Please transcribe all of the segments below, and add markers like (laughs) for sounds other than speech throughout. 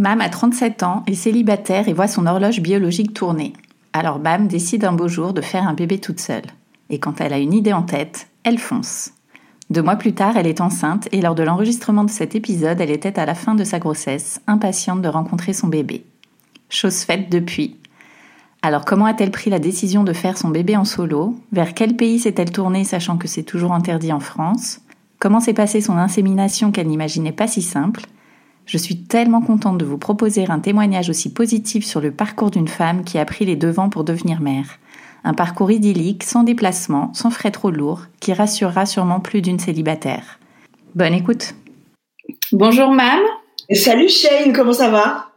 Mam a 37 ans, est célibataire et voit son horloge biologique tourner. Alors Bam décide un beau jour de faire un bébé toute seule. Et quand elle a une idée en tête, elle fonce. Deux mois plus tard, elle est enceinte et lors de l'enregistrement de cet épisode, elle était à la fin de sa grossesse, impatiente de rencontrer son bébé. Chose faite depuis. Alors comment a-t-elle pris la décision de faire son bébé en solo? Vers quel pays s'est-elle tournée sachant que c'est toujours interdit en France? Comment s'est passée son insémination qu'elle n'imaginait pas si simple? Je suis tellement contente de vous proposer un témoignage aussi positif sur le parcours d'une femme qui a pris les devants pour devenir mère. Un parcours idyllique, sans déplacement, sans frais trop lourds, qui rassurera sûrement plus d'une célibataire. Bonne écoute. Bonjour Mam. Salut Shane, comment ça va?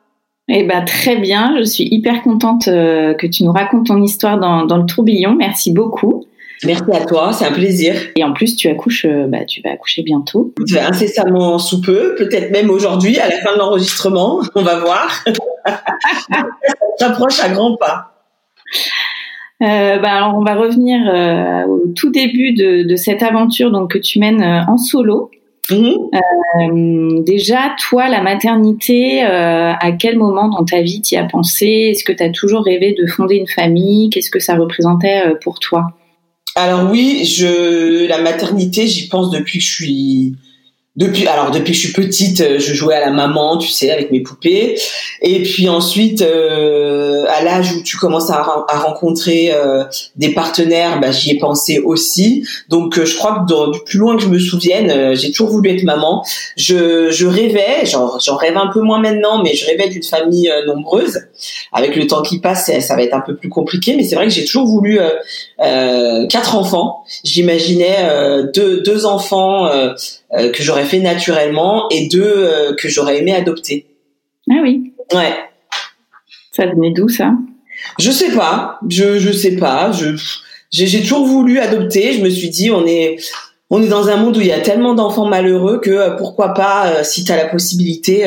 Eh ben très bien, je suis hyper contente euh, que tu nous racontes ton histoire dans, dans le tourbillon. Merci beaucoup. Merci à toi, c'est un plaisir. Et en plus, tu accouches, euh, bah, tu vas accoucher bientôt. Incessamment sous peu, peut-être même aujourd'hui, à la fin de l'enregistrement, (laughs) on va voir. (laughs) Ça s'approche à grands pas. Euh, bah, alors on va revenir euh, au tout début de, de, cette aventure donc que tu mènes euh, en solo. Mmh. déjà, toi, la maternité, à quel moment dans ta vie t'y as pensé? Est-ce que tu as toujours rêvé de fonder une famille? Qu'est-ce que ça représentait pour toi? Alors oui, je la maternité, j'y pense depuis que je suis depuis alors depuis que je suis petite euh, je jouais à la maman tu sais avec mes poupées. Et puis ensuite euh, à l'âge où tu commences à, rencontrer euh, des partenaires bah, j'y ai pensé aussi. Donc euh, je crois que dans, du plus loin que je me souvienne euh, j'ai toujours voulu être maman. Je, je rêvais j'en rêve un peu moins maintenant mais je rêvais d'une famille nombreuse avec le temps qui passe ça, va être un peu plus compliqué mais c'est vrai que j'ai toujours voulu quatre enfants j'imaginais deux deux enfants euh, que j'aurais fait naturellement et deux euh, que j'aurais aimé adopter. Ah oui. Ouais. Ça venait d'où ça? Je sais pas. Je je sais pas. Je j'ai toujours voulu adopter. Je me suis dit on est on est dans un monde où il y a tellement d'enfants malheureux que euh, pourquoi pas si tu as la possibilité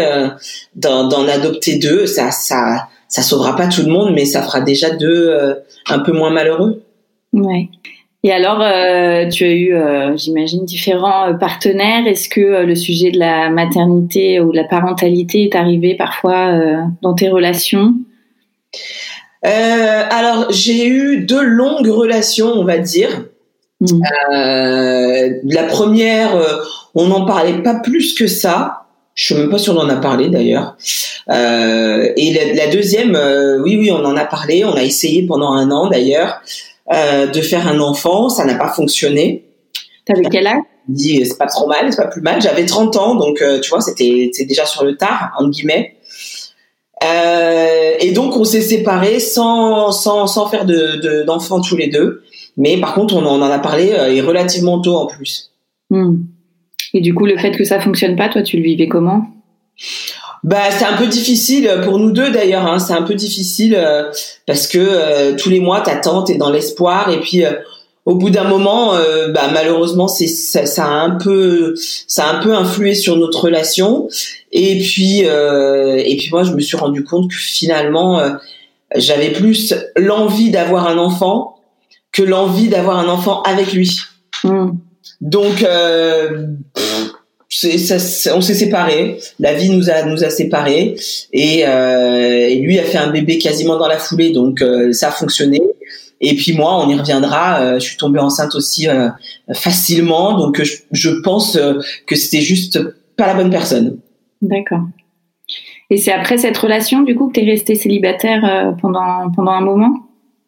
d'en adopter deux, ça ça ça sauvera pas tout le monde mais ça fera déjà deux un peu moins malheureux. Ouais. Et alors, euh, tu as eu, euh, j'imagine, différents euh, partenaires. Est-ce que le sujet de la maternité ou de la parentalité est arrivé parfois dans tes relations? Alors, j'ai eu deux longues relations, on va dire. Mmh. la première, on n'en parlait pas plus que ça. Je suis même pas sûre d'en a parlé d'ailleurs. Et la, la deuxième, oui, oui, on en a parlé. On a essayé pendant un an d'ailleurs. Euh, de faire un enfant. Ça n'a pas fonctionné. T'avais quel âge? Dit c'est pas trop mal, c'est pas plus mal. J'avais 30 ans, donc euh, tu vois, c'était déjà sur le tard entre guillemets. Euh, et donc on s'est séparés sans sans sans faire de d'enfants tous les deux. Mais par contre, on en a parlé et relativement tôt en plus. Hmm. Et du coup, le fait que ça fonctionne pas, toi, tu le vivais comment? Bah, c'est un peu difficile pour nous deux d'ailleurs. Hein. C'est un peu difficile euh, parce que euh, tous les mois, t'attends, t'es dans l'espoir, et puis euh, au bout d'un moment, bah, malheureusement, c'est ça, ça, a un peu, ça a un peu influé sur notre relation. Et puis, et puis moi, je me suis rendu compte que finalement, j'avais plus l'envie d'avoir un enfant que l'envie d'avoir un enfant avec lui. Mmh. Donc, ça, on s'est séparés. La vie nous a nous a séparés et, euh, et, lui a fait un bébé quasiment dans la foulée, donc euh, ça a fonctionné. Et puis moi, on y reviendra. Euh, je suis tombée enceinte aussi facilement, donc je, je pense que c'était juste pas la bonne personne. D'accord. Et c'est après cette relation, du coup, que tu es restée célibataire pendant pendant un moment?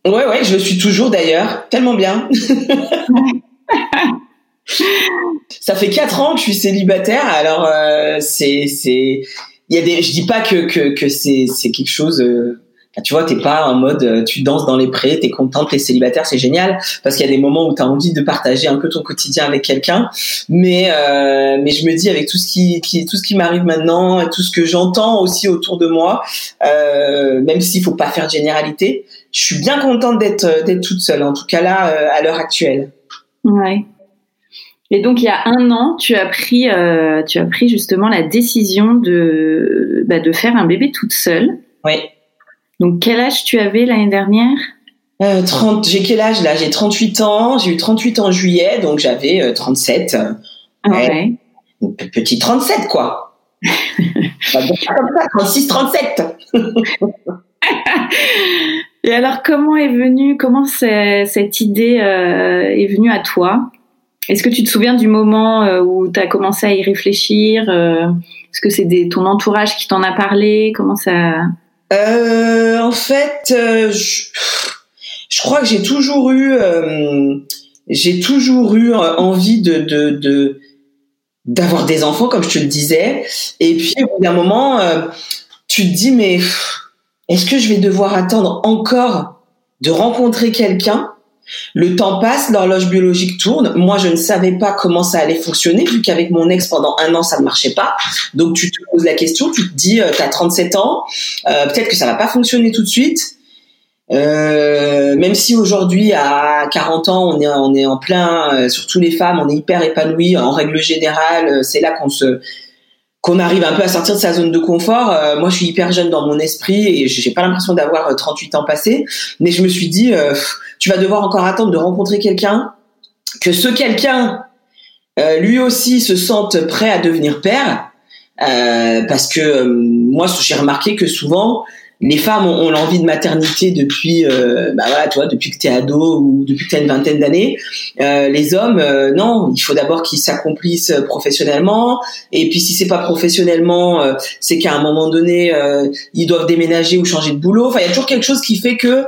Ouais, ouais, je le suis toujours d'ailleurs, tellement bien. (laughs) Ça fait quatre ans que je suis célibataire, alors euh, c'est c'est il y a des je dis pas que que, que c'est c'est quelque chose euh, tu vois, t'es pas en mode euh, tu danses dans les prés, t'es contente, t'es célibataire, c'est génial parce qu'il y a des moments où t'as envie de partager un peu ton quotidien avec quelqu'un. Mais euh, mais je me dis avec tout ce qui, qui tout ce qui m'arrive maintenant tout ce que j'entends aussi autour de moi, euh, même s'il faut pas faire de généralité, je suis bien contente d'être d'être toute seule. En tout cas là, à l'heure actuelle. Ouais. Et donc il y a un an, tu as pris, tu as pris justement la décision de, bah, de faire un bébé toute seule. Oui. Donc, quel âge tu avais l'année dernière? Euh, 30, j'ai quel âge là? J'ai 38 ans. J'ai eu 38 ans en juillet, donc j'avais euh, 37. Ah ouais. Petit 37 quoi. (laughs) 36, 37. (laughs) Et alors, comment est venue, comment cette idée euh, est venue à toi? Est-ce que tu te souviens du moment euh, où tu as commencé à y réfléchir euh, Est-ce que c'est ton entourage qui t'en a parlé Comment ça euh, en fait, je, crois que j'ai toujours eu, envie d'avoir des enfants, comme je te le disais. Et puis, au bout d'un moment, tu te dis, mais est-ce que je vais devoir attendre encore de rencontrer quelqu'un le temps passe, l'horloge biologique tourne. Moi, je ne savais pas comment ça allait fonctionner, vu qu'avec mon ex, pendant un an, ça ne marchait pas. Donc, tu te poses la question, tu te dis, euh, tu as 37 ans, euh, peut-être que ça va pas fonctionner tout de suite. Euh, même si aujourd'hui, à 40 ans, on est, on est en plein, surtout les femmes, on est hyper épanouies. En règle générale, c'est là qu'on se qu'on arrive un peu à sortir de sa zone de confort. moi, je suis hyper jeune dans mon esprit et j'ai pas l'impression d'avoir 38 ans passés, mais je me suis dit, tu vas devoir encore attendre de rencontrer quelqu'un, que ce quelqu'un euh, lui aussi se sente prêt à devenir père, euh, parce que euh, moi j'ai remarqué que souvent les femmes ont, l'envie de maternité depuis, bah voilà, tu vois, depuis que t'es ado ou depuis que t'as une vingtaine d'années. les hommes, non, il faut d'abord qu'ils s'accomplissent professionnellement. Et puis si c'est pas professionnellement, c'est qu'à un moment donné, ils doivent déménager ou changer de boulot. Enfin, il y a toujours quelque chose qui fait que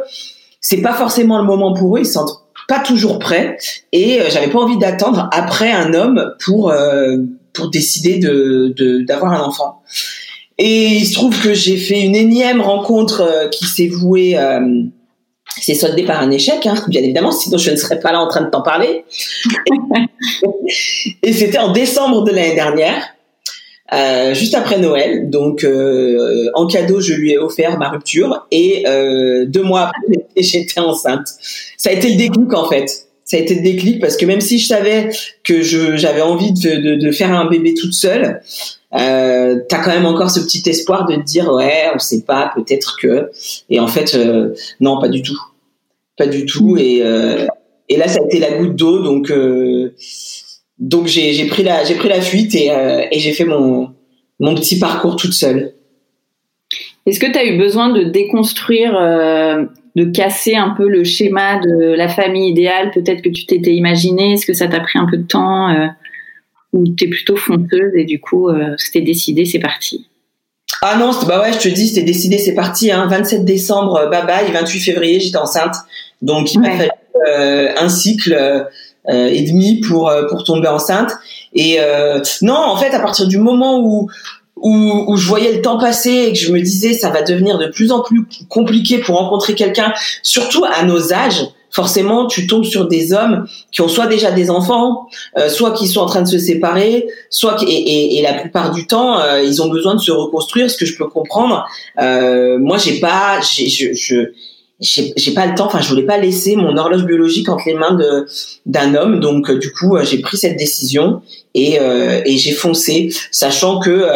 c'est pas forcément le moment pour eux, ils sont pas toujours prêts et euh, j'avais pas envie d'attendre après un homme pour euh, pour décider de d'avoir un enfant. Et il se trouve que j'ai fait une énième rencontre euh, qui s'est vouée c'est soldé par un échec, hein, bien évidemment, sinon je ne serais pas là en train de t'en parler. (laughs) et c'était en décembre de l'année dernière. Euh, juste après Noël. Donc, euh, en cadeau, je lui ai offert ma rupture et euh, deux mois après, (laughs) j'étais enceinte. Ça a été le déclic en fait. Ça a été le déclic parce que même si je savais que j'avais envie de, de, de, faire un bébé toute seule, euh, t'as quand même encore ce petit espoir de te dire ouais, on sait pas, peut-être que. Et en fait, euh, non, pas du tout, pas du tout. Et et là, ça a été la goutte d'eau. Donc donc j'ai pris la j'ai pris la fuite et, euh, et j'ai fait mon mon petit parcours toute seule. Est-ce que tu as eu besoin de déconstruire, euh, de casser un peu le schéma de la famille idéale Peut-être que tu t'étais imaginé? Est-ce que ça t'a pris un peu de temps euh, ou t'es plutôt fonceuse et du coup euh, c'était décidé, c'est parti Ah non, bah ouais, je te dis, c'était décidé, c'est parti. Hein. 27 décembre, bye bye. 28 février, j'étais enceinte. Donc il m'a fallu un cycle euh, et demi pour euh, pour tomber enceinte. Et euh, non, en fait, à partir du moment où où, où, je voyais le temps passer et que je me disais ça va devenir de plus en plus compliqué pour rencontrer quelqu'un, surtout à nos âges. Forcément, tu tombes sur des hommes qui ont soit déjà des enfants, soit qui sont en train de se séparer, soit et, et, et la plupart du temps, ils ont besoin de se reconstruire, ce que je peux comprendre. Euh, moi, j'ai pas, j'ai, je, je j'ai pas le temps, enfin je voulais pas laisser mon horloge biologique entre les mains de d'un homme, donc euh, du coup euh, j'ai pris cette décision et, euh, et j'ai foncé, sachant que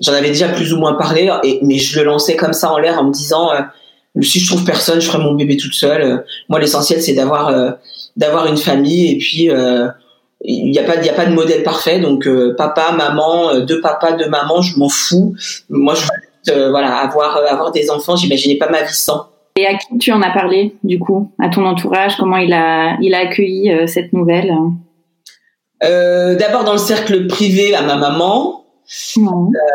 j'en avais déjà plus ou moins parlé, mais je le lançais comme ça en l'air en me disant si je trouve personne, je ferai mon bébé toute seule. moi l'essentiel c'est d'avoir d'avoir une famille et puis il n'y a pas il y a pas de modèle parfait, donc papa, maman, deux papas, deux mamans, je m'en fous. Moi je veux voilà avoir avoir des enfants, j'imaginais pas ma vie sans. Et à qui tu en as parlé, du coup, à ton entourage? Comment il a, il a accueilli euh, cette nouvelle? Euh, D'abord dans le cercle privé, à ma maman.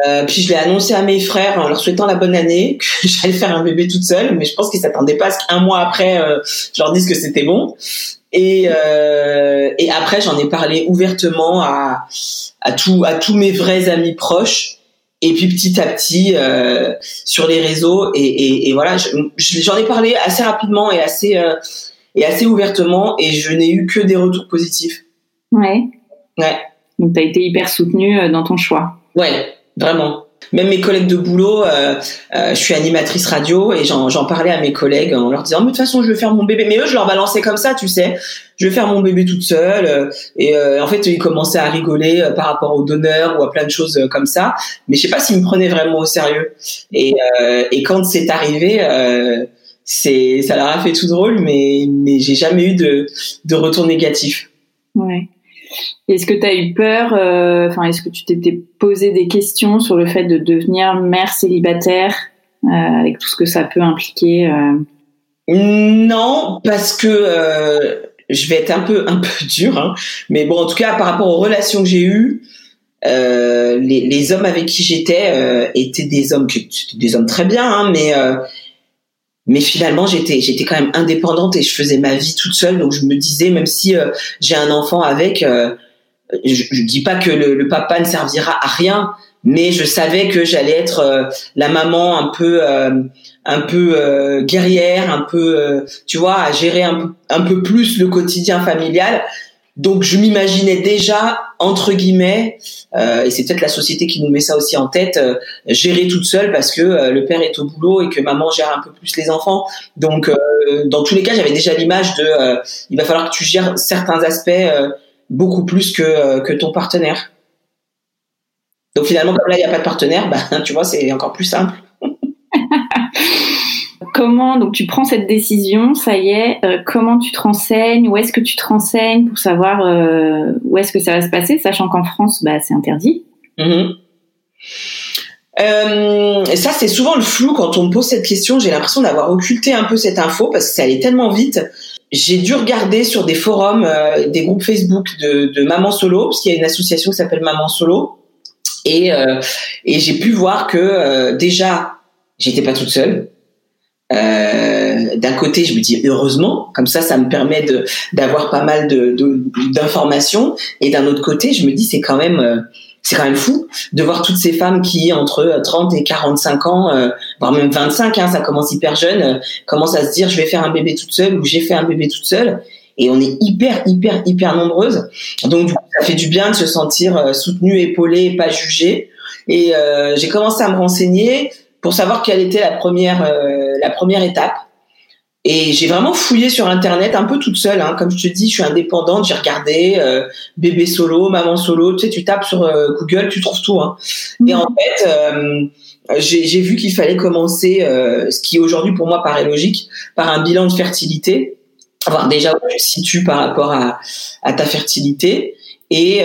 Euh, puis je l'ai annoncé à mes frères en leur souhaitant la bonne année, (laughs) que j'allais faire un bébé toute seule, mais je pense qu'ils s'attendaient pas à ce qu'un mois après, je leur dise que c'était bon. Et, et après, j'en ai parlé ouvertement à, à, tout, à tous mes vrais amis proches. et puis petit à petit euh, sur les réseaux. Et, et, et voilà j'en ai parlé assez rapidement et assez euh, et assez ouvertement. Et je n'ai eu que des retours positifs. Ouais. Ouais. Donc tu as été hyper soutenue euh, dans ton choix ouais vraiment même mes collègues de boulot, euh, euh, je suis animatrice radio et j'en parlais à mes collègues en leur disant mais de toute façon je vais faire mon bébé. Mais eux je leur balançais comme ça, tu sais. Je vais faire mon bébé toute seule. Euh, et en fait ils commençaient à rigoler par rapport aux donneurs ou à plein de choses comme ça. Mais je sais pas s'ils me prenaient vraiment au sérieux. Et, et quand c'est arrivé, c'est ça leur a fait tout drôle, mais mais j'ai jamais eu de de retour négatif. Ouais. Est-ce que tu as eu peur euh, Enfin, est-ce que tu t'étais posé des questions sur le fait de devenir mère célibataire euh, avec tout ce que ça peut impliquer euh? Non, parce que je vais être un peu un (laughs) dur, hein, mais bon, en tout cas, par rapport aux relations que j'ai eues, les, les, hommes avec qui j'étais étaient des hommes des hommes très bien, hein, mais mais finalement j'étais j'étais quand même indépendante et je faisais ma vie toute seule. Donc je me disais même si euh, j'ai un enfant avec euh, je, je dis pas que le, papa ne servira à rien mais je savais que j'allais être euh, la maman un peu un peu guerrière un peu tu vois à gérer un peu plus le quotidien familial donc je m'imaginais déjà entre guillemets, euh, et c'est peut-être la société qui nous met ça aussi en tête, euh, gérer toute seule parce que euh, le père est au boulot et que maman gère un peu plus les enfants. Donc dans tous les cas, j'avais déjà l'image de, il va falloir que tu gères certains aspects beaucoup plus que que ton partenaire. Donc finalement, comme là il n'y a pas de partenaire, (laughs) bah, tu vois, c'est encore plus simple. Comment donc tu prends cette décision, ça y est, euh, comment tu te renseignes, où est-ce que tu te renseignes pour savoir euh, où est-ce que ça va se passer, sachant qu'en France, bah, c'est interdit. Mm-hmm. Euh, ça, c'est souvent le flou quand on me pose cette question. J'ai l'impression d'avoir occulté un peu cette info parce que ça allait tellement vite. J'ai dû regarder sur des forums, des groupes Facebook de, de Maman Solo, parce qu'il y a une association qui s'appelle Maman Solo. Et, et j'ai pu voir que déjà, j'étais pas toute seule euh, d'un côté, je me dis heureusement, comme ça, ça me permet de d'avoir pas mal de d'informations, et d'un autre côté, je me dis c'est quand même euh, c'est quand même fou de voir toutes ces femmes qui entre 30 et 45 ans, euh, voire même 25, hein, ça commence hyper jeune, euh, commencent à se dire je vais faire un bébé toute seule ou j'ai fait un bébé toute seule. Et on est hyper, hyper, hyper nombreuses. Donc, ça fait du bien de se sentir soutenue, épaulée, pas jugée. Et j'ai commencé à me renseigner pour savoir quelle était la première, euh, la première étape. Et j'ai vraiment fouillé sur Internet un peu toute seule. Hein. Comme je te dis, je suis indépendante. J'ai regardé euh, bébé solo, maman solo. Tu sais, tu tapes sur euh, Google, tu trouves tout. Hein. Et en fait, j'ai vu qu'il fallait commencer, ce qui aujourd'hui pour moi paraît logique, par un bilan de fertilité. Voir déjà où tu te situes par rapport à, à ta fertilité. Et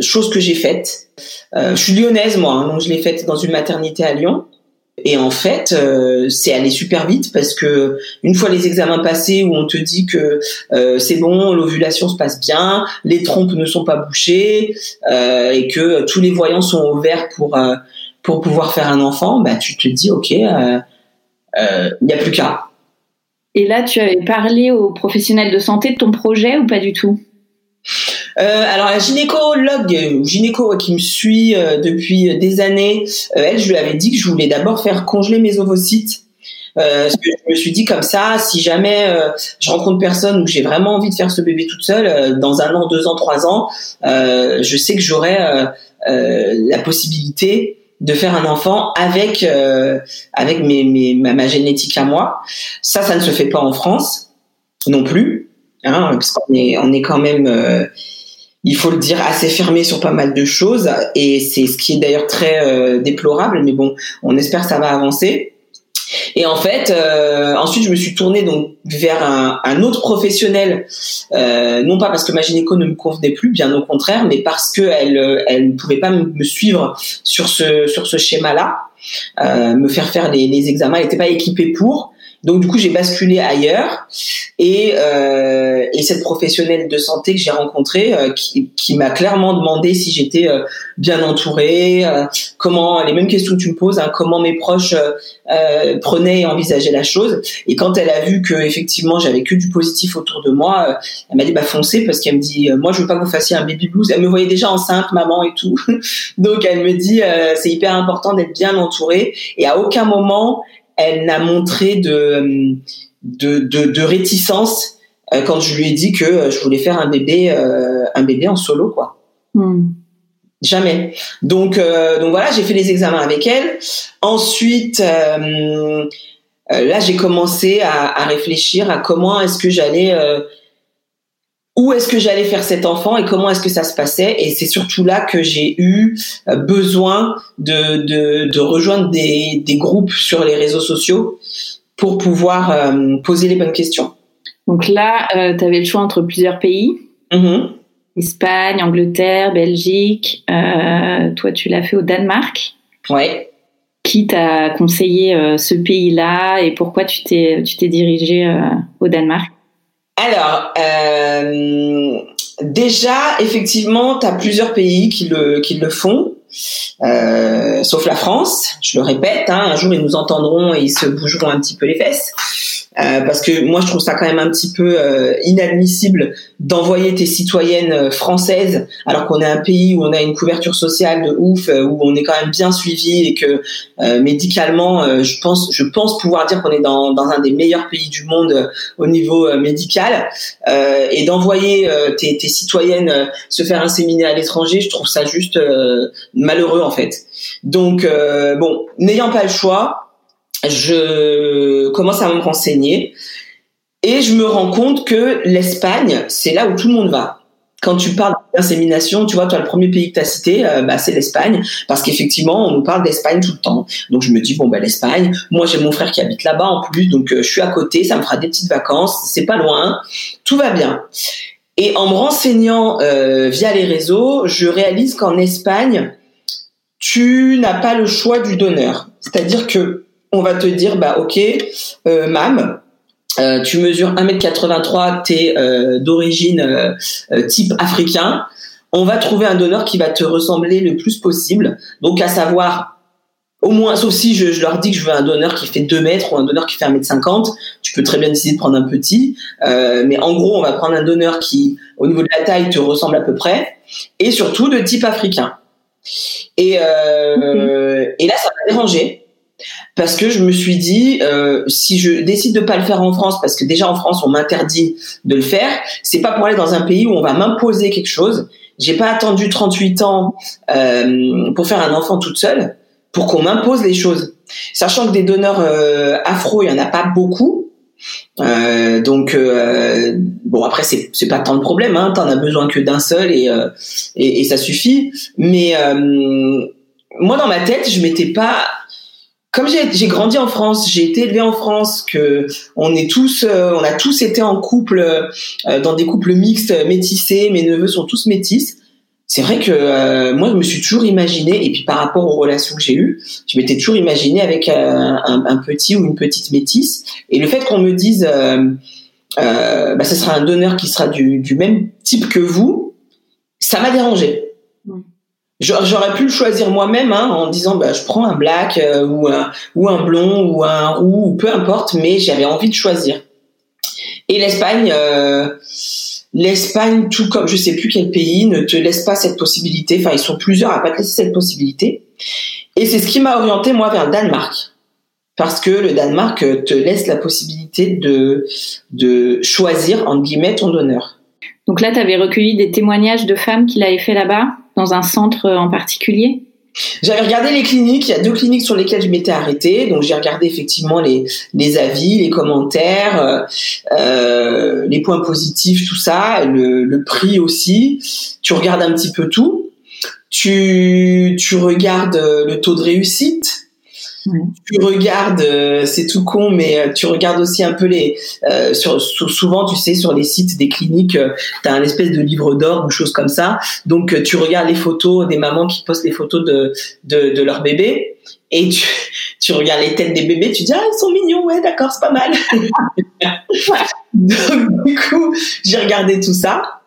chose que j'ai faite. Euh, je suis lyonnaise moi, hein, donc je l'ai faite dans une maternité à Lyon. Et en fait, euh, c'est allé super vite parce que une fois les examens passés où on te dit que euh, c'est bon, l'ovulation se passe bien, les trompes ne sont pas bouchées et que tous les voyants sont ouverts pour pour pouvoir faire un enfant, bah tu te dis ok, il n'y a plus qu'à. Et là, tu avais parlé aux professionnels de santé de ton projet ou pas du tout? Euh, alors la gynécologue, gynéco qui me suit euh, depuis des années, euh, elle, je lui avais dit que je voulais d'abord faire congeler mes ovocytes. parce que je me suis dit comme ça, si jamais je rencontre personne ou j'ai vraiment envie de faire ce bébé toute seule, dans un an, deux ans, trois ans, je sais que j'aurai la possibilité de faire un enfant avec avec mes, mes ma, ma, génétique à moi. Ça, ça ne se fait pas en France non plus, hein, parce qu'on est on est quand même il faut le dire, assez fermé sur pas mal de choses, et c'est ce qui est d'ailleurs très euh, déplorable, mais bon, on espère que ça va avancer. Et en fait, euh, ensuite, je me suis tournée donc vers un, un autre professionnel, euh, non pas parce que ma gynéco ne me convenait plus, bien au contraire, mais parce que elle, elle ne pouvait pas me suivre sur ce sur ce schéma-là, me faire faire les, les examens, elle n'était pas équipée pour. Donc du coup, j'ai basculé ailleurs et, euh, et cette professionnelle de santé que j'ai rencontrée, euh, qui, qui m'a clairement demandé si j'étais euh, bien entourée, euh, comment les mêmes questions que tu me poses, hein, comment mes proches prenaient et envisageaient la chose. Et quand elle a vu que effectivement j'avais que du positif autour de moi, elle m'a dit bah foncez parce qu'elle me dit moi je veux pas que vous fassiez un baby blues. Elle me voyait déjà enceinte, maman et tout. (laughs) Donc elle me dit c'est hyper important d'être bien entourée et à aucun moment elle n'a montré de, de, de, réticence euh, quand je lui ai dit que euh, je voulais faire un bébé, euh, un bébé en solo, quoi. Hmm. Jamais. Donc, donc voilà, j'ai fait les examens avec elle. Ensuite, là, j'ai commencé à, à, réfléchir à comment est-ce que j'allais où est-ce que j'allais faire cet enfant et comment est-ce que ça se passait. Et c'est surtout là que j'ai eu euh, besoin de, de, de rejoindre des, des, groupes sur les réseaux sociaux pour pouvoir euh, poser les bonnes questions. Donc là, euh, tu avais le choix entre plusieurs pays. Mm-hmm. Espagne, Angleterre, Belgique. Euh, toi, tu l'as fait au Danemark. Ouais. Qui t'a conseillé ce pays-là et pourquoi tu t'es tu t'es dirigé au Danemark? Alors, euh, déjà, effectivement, tu plusieurs pays qui le, qui le font, euh, sauf la France, je le répète, hein, un jour ils nous entendront et ils se bougeront un petit peu les fesses. Euh, parce que moi je trouve ça quand même un petit peu euh, inadmissible d'envoyer tes citoyennes françaises alors qu'on est un pays où on a une couverture sociale de ouf, où on est quand même bien suivi et que médicalement, je pense, je pense pouvoir dire qu'on est dans, dans, un des meilleurs pays du monde au niveau médical et d'envoyer tes, tes, citoyennes se faire inséminer à l'étranger, je trouve ça juste malheureux en fait. Donc bon, n'ayant pas le choix, je commence à me renseigner et je me rends compte que l'Espagne, c'est là où tout le monde va. Quand tu parles d'insémination, tu vois, toi, le premier pays que tu as cité, euh, bah, c'est l'Espagne, parce qu'effectivement, on nous parle d'Espagne tout le temps. Donc, je me dis, bon, bah, l'Espagne, moi, j'ai mon frère qui habite là-bas en plus, donc euh, je suis à côté, ça me fera des petites vacances, c'est pas loin, tout va bien. Et en me renseignant euh, via les réseaux, je réalise qu'en Espagne, tu n'as pas le choix du donneur. C'est-à-dire que on va te dire bah ok, euh, mam, euh, tu mesures 1m83, tu es euh, d'origine euh, type africain. On va trouver un donneur qui va te ressembler le plus possible. Donc à savoir au moins, sauf si je, leur dis que je veux un donneur qui fait 2 mètres ou un donneur qui fait 1m50, tu peux très bien décider de prendre un petit. mais en gros, on va prendre un donneur qui, au niveau de la taille, te ressemble à peu près, et surtout de type africain. Et, et là, ça m'a dérangé. Parce que je me suis dit euh, si je décide de pas le faire en France parce que déjà en France on m'interdit de le faire c'est pas pour aller dans un pays où on va m'imposer quelque chose. J'ai pas attendu 38 ans euh, pour faire un enfant toute seule pour qu'on m'impose les choses. Sachant que des donneurs euh, afro il y en a pas beaucoup euh, donc euh, bon après c'est c'est pas tant de problème hein t'en as besoin que d'un seul et, euh, et, ça suffit mais moi dans ma tête je m'étais pas comme j'ai grandi en France, j'ai été élevée en France, que on est tous, on a tous été en couple, dans des couples mixtes, métissés. Mes neveux sont tous métis. C'est vrai que euh, moi, je me suis toujours imaginé, et puis par rapport aux relations que j'ai eues, je m'étais toujours imaginé avec un, un, petit ou une petite métisse. Et le fait qu'on me dise, bah, ce sera un donneur qui sera du, du même type que vous, ça m'a dérangé. J'aurais pu le choisir moi-même hein, en disant bah, je prends un black euh, ou, un, ou un blond ou un roux ou peu importe, mais j'avais envie de choisir. Et l'Espagne, euh, l'Espagne, tout comme je sais plus quel pays, ne te laisse pas cette possibilité. Enfin, ils sont plusieurs à pas te laisser cette possibilité. Et c'est ce qui m'a orienté moi vers le Danemark, parce que le Danemark te laisse la possibilité de de choisir entre guillemets ton donneur. Donc là, tu avais recueilli des témoignages de femmes qui l'avaient fait là-bas dans un centre en particulier? J'avais regardé les cliniques, il y a deux cliniques sur lesquelles je m'étais arrêtée, donc j'ai regardé effectivement les, les avis, les commentaires, euh, euh, les points positifs, tout ça, le, le, prix aussi. Tu regardes un petit peu tout. Tu, tu regardes le taux de réussite. Tu regardes, euh, c'est tout con, mais euh, tu regardes aussi un peu les. Euh, sur, souvent, tu sais, sur les sites des cliniques, tu as un espèce de livre d'or ou chose comme ça. Donc, tu regardes les photos des mamans qui postent les photos de, de, de leur bébé et tu, (laughs) tu regardes les têtes des bébés, tu dis ah ils sont mignons, ouais d'accord c'est pas mal. (laughs) Donc du coup j'ai regardé tout ça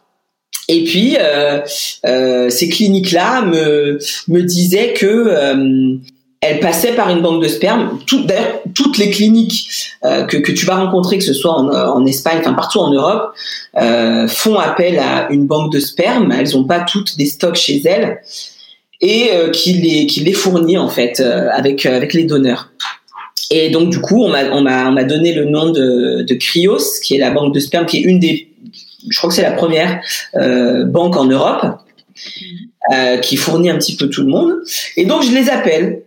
et puis euh, euh, ces cliniques là me me disaient que euh, elle passait par une banque de sperme. D'ailleurs, toutes les cliniques euh, que, tu vas rencontrer, que ce soit en, en Espagne, enfin partout en Europe, euh, font appel à une banque de sperme. Elles n'ont pas toutes des stocks chez elles et euh, qui les fournit en fait euh, avec euh, les donneurs. Et donc du coup, on m'a on m'a on m'a donné le nom de de Cryos, qui est la banque de sperme, qui est une des je crois que c'est la première euh, banque en Europe euh, qui fournit un petit peu tout le monde. Et donc je les appelle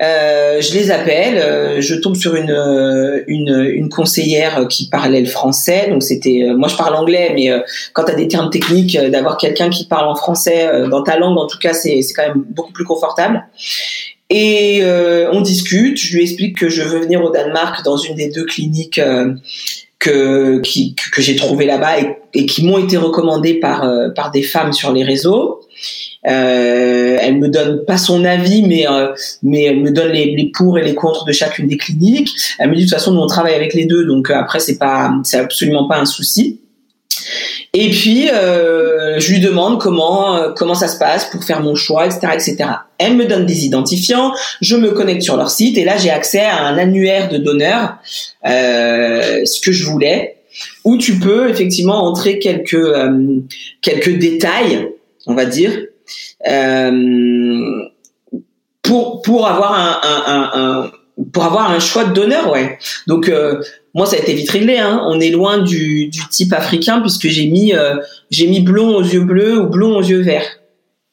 euh, je les appelle, euh, je tombe sur une, euh, une, une conseillère qui parlait le français. Donc c'était, moi je parle anglais, mais quand tu as des termes techniques, d'avoir quelqu'un qui parle en français dans ta langue, en tout cas, c'est quand même beaucoup plus confortable. Et on discute. Je lui explique que je veux venir au Danemark dans une des deux cliniques que que j'ai trouvées là-bas et, qui m'ont été recommandées par par des femmes sur les réseaux. Euh, elle me donne pas son avis, mais euh, mais elle me donne les, les, pour et les contre de chacune des cliniques. Elle me dit de toute façon nous on travaille avec les deux, donc euh, après c'est pas c'est absolument pas un souci. Et puis euh, je lui demande comment euh, comment ça se passe pour faire mon choix, etc., etc. Elle me donne des identifiants, je me connecte sur leur site et là j'ai accès à un annuaire de donneurs, euh, ce que je voulais, où tu peux effectivement entrer quelques quelques détails, on va dire, euh, pour pour avoir un, un, un, pour avoir un choix de donneur, ouais. Donc euh, moi ça a été vite réglé. Hein. On est loin du, du type africain puisque j'ai mis euh, j'ai mis blond aux yeux bleus ou blond aux yeux verts.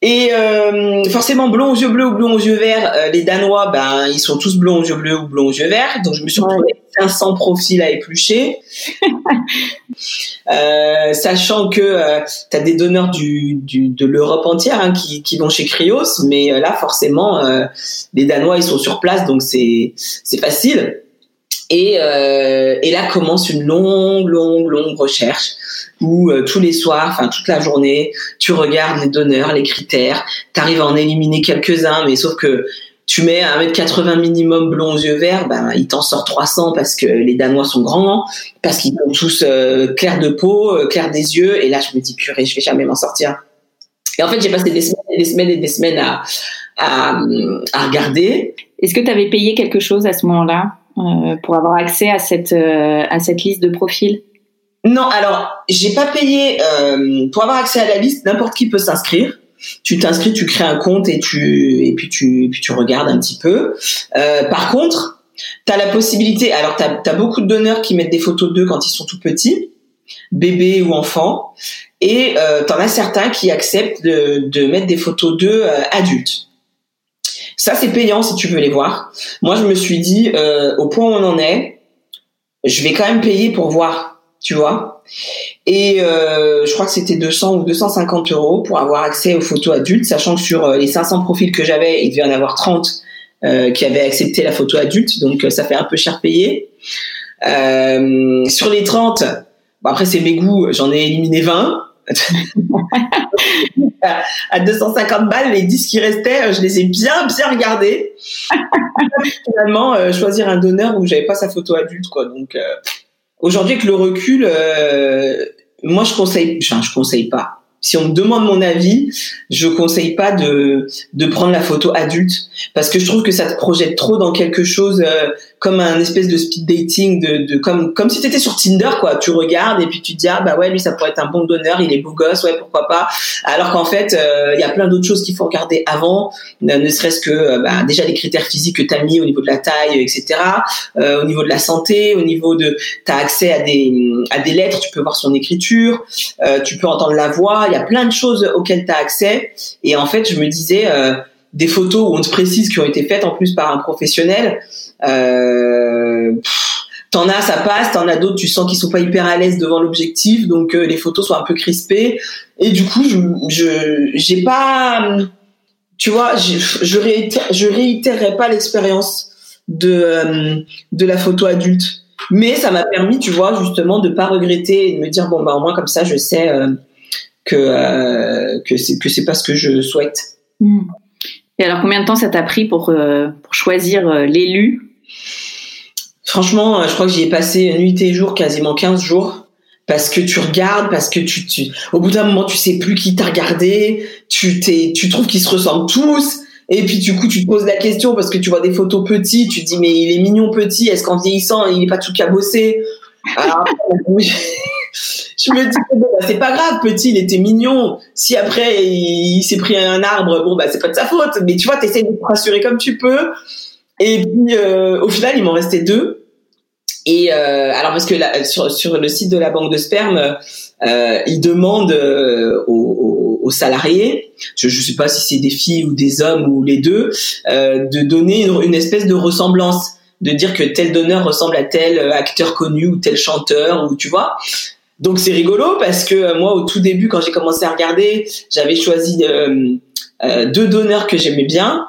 Et euh, forcément blond aux yeux bleus ou blond aux yeux verts, euh, les Danois, ben ils sont tous blonds aux yeux bleus ou blonds aux yeux verts. Donc je me suis retrouvé 500 profils à éplucher, (laughs) euh, sachant que euh, tu as des donneurs du, du de l'Europe entière hein, qui, qui vont chez Cryos, mais là forcément les Danois ils sont sur place, donc c'est c'est facile. Et, et là commence une longue, longue, longue recherche où euh, tous les soirs, enfin toute la journée, tu regardes les donneurs, les critères, tu arrives à en éliminer quelques-uns, mais sauf que tu mets 1m80 minimum blond aux yeux verts, ben, il t'en sort 300 parce que les Danois sont grands, parce qu'ils sont tous euh, clairs de peau, euh, clairs des yeux, et là je me dis purée, je vais jamais m'en sortir. Et en fait, j'ai passé des semaines et des semaines et des semaines à, à, à regarder. Est-ce que tu avais payé quelque chose à ce moment-là? euh, pour avoir accès à cette, euh, à cette liste de profils? Non, alors j'ai pas payé euh, pour avoir accès à la liste. N'importe qui peut s'inscrire. Tu t'inscris, tu crées un compte et tu et puis tu puis tu regardes un petit peu. Euh, par contre, tu as la possibilité. Alors tu as, beaucoup de donneurs qui mettent des photos d'eux quand ils sont tout petits, bébés ou enfants, et euh, tu en as certains qui acceptent de, de mettre des photos d'eux euh, adultes. Ça c'est payant si tu veux les voir. Moi je me suis dit euh, au point où on en est, je vais quand même payer pour voir tu vois. Et euh, je crois que c'était 200 ou 250 euros pour avoir accès aux photos adultes, sachant que sur euh, les 500 profils que j'avais, il devait y en avoir 30 euh, qui avaient accepté la photo adulte, donc ça fait un peu cher payé. Sur les 30, bon après c'est mes goûts, j'en ai éliminé 20. À 250 balles, les 10 qui restaient, je les ai bien bien regardés. Finalement, choisir un donneur où j'avais pas sa photo adulte, quoi. Donc Aujourd'hui, avec le recul, euh, moi, je conseille, enfin, je conseille pas si on me demande mon avis, je conseille pas de de prendre la photo adulte parce que je trouve que ça te projette trop dans quelque chose euh, comme un espèce de speed dating de, de comme comme si tu étais sur Tinder quoi, tu regardes et puis tu te dis ah bah ouais lui ça pourrait être un bon donneur, il est beau gosse, ouais pourquoi pas. Alors qu'en fait, euh, il y a plein d'autres choses qu'il faut regarder avant, ne serait-ce que euh, bah, déjà les critères physiques que tu as mis au niveau de la taille etc. au niveau de la santé, au niveau de tu as accès à des à des lettres, tu peux voir son écriture, tu peux entendre la voix il y a plein de choses auxquelles tu as accès. Et en fait, je me disais, euh, des photos où on te précise qui ont été faites en plus par un professionnel, euh, T'en as, ça passe. T'en as d'autres, tu sens qu'ils sont pas hyper à l'aise devant l'objectif, donc euh, les photos sont un peu crispées. Et du coup, je, je pas tu vois, je, je, je réitérerai pas l'expérience de, euh, de la photo adulte. Mais ça m'a permis, tu vois, justement, de pas regretter et de me dire, bon, bah, au moins, comme ça, je sais que, euh, que c'est, que c'est pas ce que je souhaite. Hmm. Et alors, combien de temps ça t'a pris pour, pour choisir l'élu? Franchement, je crois que j'y ai passé nuit et jour, quasiment 15 jours parce que tu regardes, parce que tu, tu au bout d'un moment, tu sais plus qui t'a regardé, tu t'es, tu trouves qu'ils se ressemblent tous, et puis du coup, tu te poses la question parce que tu vois des photos petits, tu te dis mais il est mignon petit, est-ce qu'en vieillissant, il est pas tout cabossé Alors, (laughs) je me dis bah, c'est pas grave, petit, il était mignon. Si après il, s'est pris un arbre, bon bah c'est pas de sa faute, mais tu vois, t'essayes de te rassurer comme tu peux. Et puis euh, au final, il m'en restait deux. Et euh, alors parce que sur, le site de la banque de sperme, euh, ils demandent euh, aux, salariés, je ne sais pas si c'est des filles ou des hommes ou les deux, de donner une, une, espèce de ressemblance, de dire que tel donneur ressemble à tel acteur connu ou tel chanteur ou tu vois. Donc c'est rigolo parce que euh, moi au tout début quand j'ai commencé à regarder, j'avais choisi euh, deux donneurs que j'aimais bien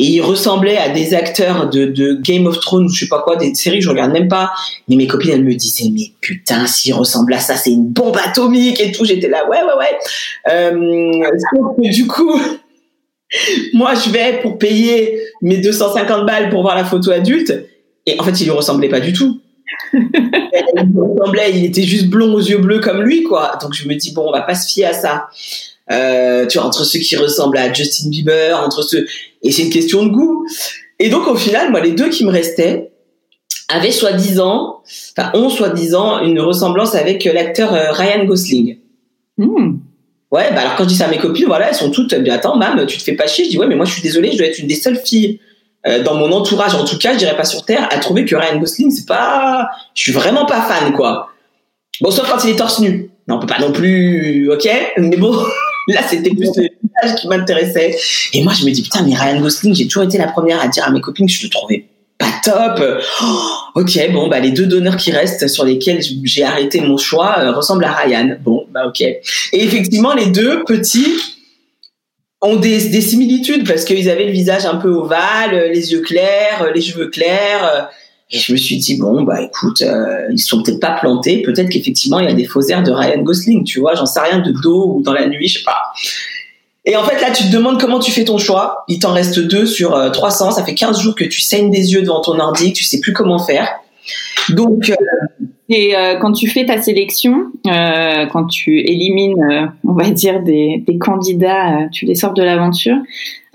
et il ressemblait à des acteurs de, Game of Thrones ou je sais pas quoi, des séries que je regarde même pas. Mais mes copines, elles me disaient, mais putain, s'il ressemble à ça, c'est une bombe atomique et tout. J'étais là, ouais, ouais, ouais. Euh, du coup, (laughs) moi, je vais pour payer mes 250 balles pour voir la photo adulte. Et en fait, il lui ressemblait pas du tout. Il ressemblait, il était juste blond aux yeux bleus comme lui, quoi. Donc je me dis, bon, on va pas se fier à ça. Euh, tu vois, entre ceux qui ressemblent à Justin Bieber, entre ceux et c'est une question de goût. Et donc au final, moi, les deux qui me restaient avaient soi-disant, enfin ont soi-disant une ressemblance avec l'acteur euh, Ryan Gosling. Hmm. Ouais, bah alors quand je dis ça à mes copines, voilà, elles sont toutes, bien attends, mam, tu te fais pas chier? Je dis ouais, mais moi je suis désolée, je dois être une des seules filles euh, dans mon entourage, en tout cas, je dirais pas sur terre, à trouver que Ryan Gosling, c'est pas, je suis vraiment pas fan, quoi. Bon, sauf quand il est torse nu. Non, on peut pas non plus, ok, mais bon. (laughs) Là, c'était plus le visage qui m'intéressait. Et moi, je me dis, putain, mais Ryan Gosling, j'ai toujours été la première à dire à mes copines que je le trouvais pas top. Oh, ok, bon, bah, les deux donneurs qui restent sur lesquels j'ai arrêté mon choix euh, ressemblent à Ryan. Bon, bah, ok. Et effectivement, les deux petits ont des, des similitudes parce qu'ils avaient le visage un peu ovale, les yeux clairs, les cheveux clairs. Et je me suis dit bon bah écoute, euh, ils sont peut-être pas plantés, peut-être qu'effectivement il y a des faux airs de Ryan Gosling, tu vois, j'en sais rien de dos ou dans la nuit, je sais pas. Et en fait là tu te demandes comment tu fais ton choix. Il t'en reste deux sur 300, euh, ça fait 15 jours que tu saignes des yeux devant ton ordi, tu sais plus comment faire. Donc euh, et quand tu fais ta sélection, quand tu élimines, on va dire des, candidats, tu les sors de l'aventure.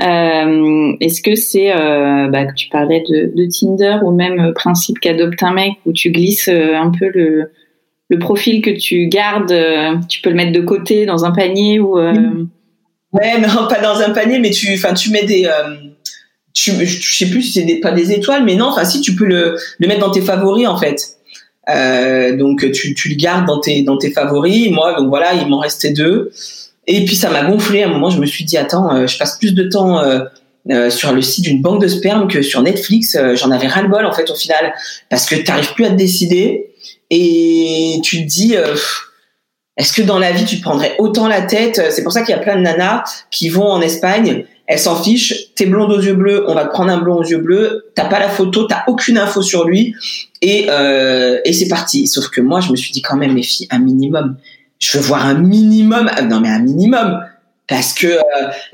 Euh, Est-ce que c'est, euh, bah, tu parlais de, de, Tinder ou même euh, principe qu'adopte un mec où tu glisses euh, un peu le, profil que tu gardes, euh, tu peux le mettre de côté dans un panier ou Ouais, mais (laughs) pas dans un panier, mais tu, tu mets des, tu, je sais plus si c'est pas des étoiles, mais non, enfin si tu peux le, mettre dans tes favoris en fait. Euh, donc tu, tu le gardes dans tes favoris. Moi, donc voilà, il m'en restait deux. Et puis ça m'a gonflé. À un moment, je me suis dit attends, euh, je passe plus de temps euh, sur le site d'une banque de sperme que sur Netflix. J'en avais ras le bol en fait au final parce que t'arrives plus à te décider et tu te dis. est-ce que dans la vie tu prendrais autant la tête? C'est pour ça qu'il y a plein de nanas qui vont en Espagne, elles s'en fichent. T'es blonde aux yeux bleus, on va te prendre un blond aux yeux bleus. T'as pas la photo, t'as aucune info sur lui. Et euh, et c'est parti. Sauf que moi, je me suis dit quand même, mes filles, un minimum. Je veux voir un minimum, euh, non mais un minimum, parce que euh,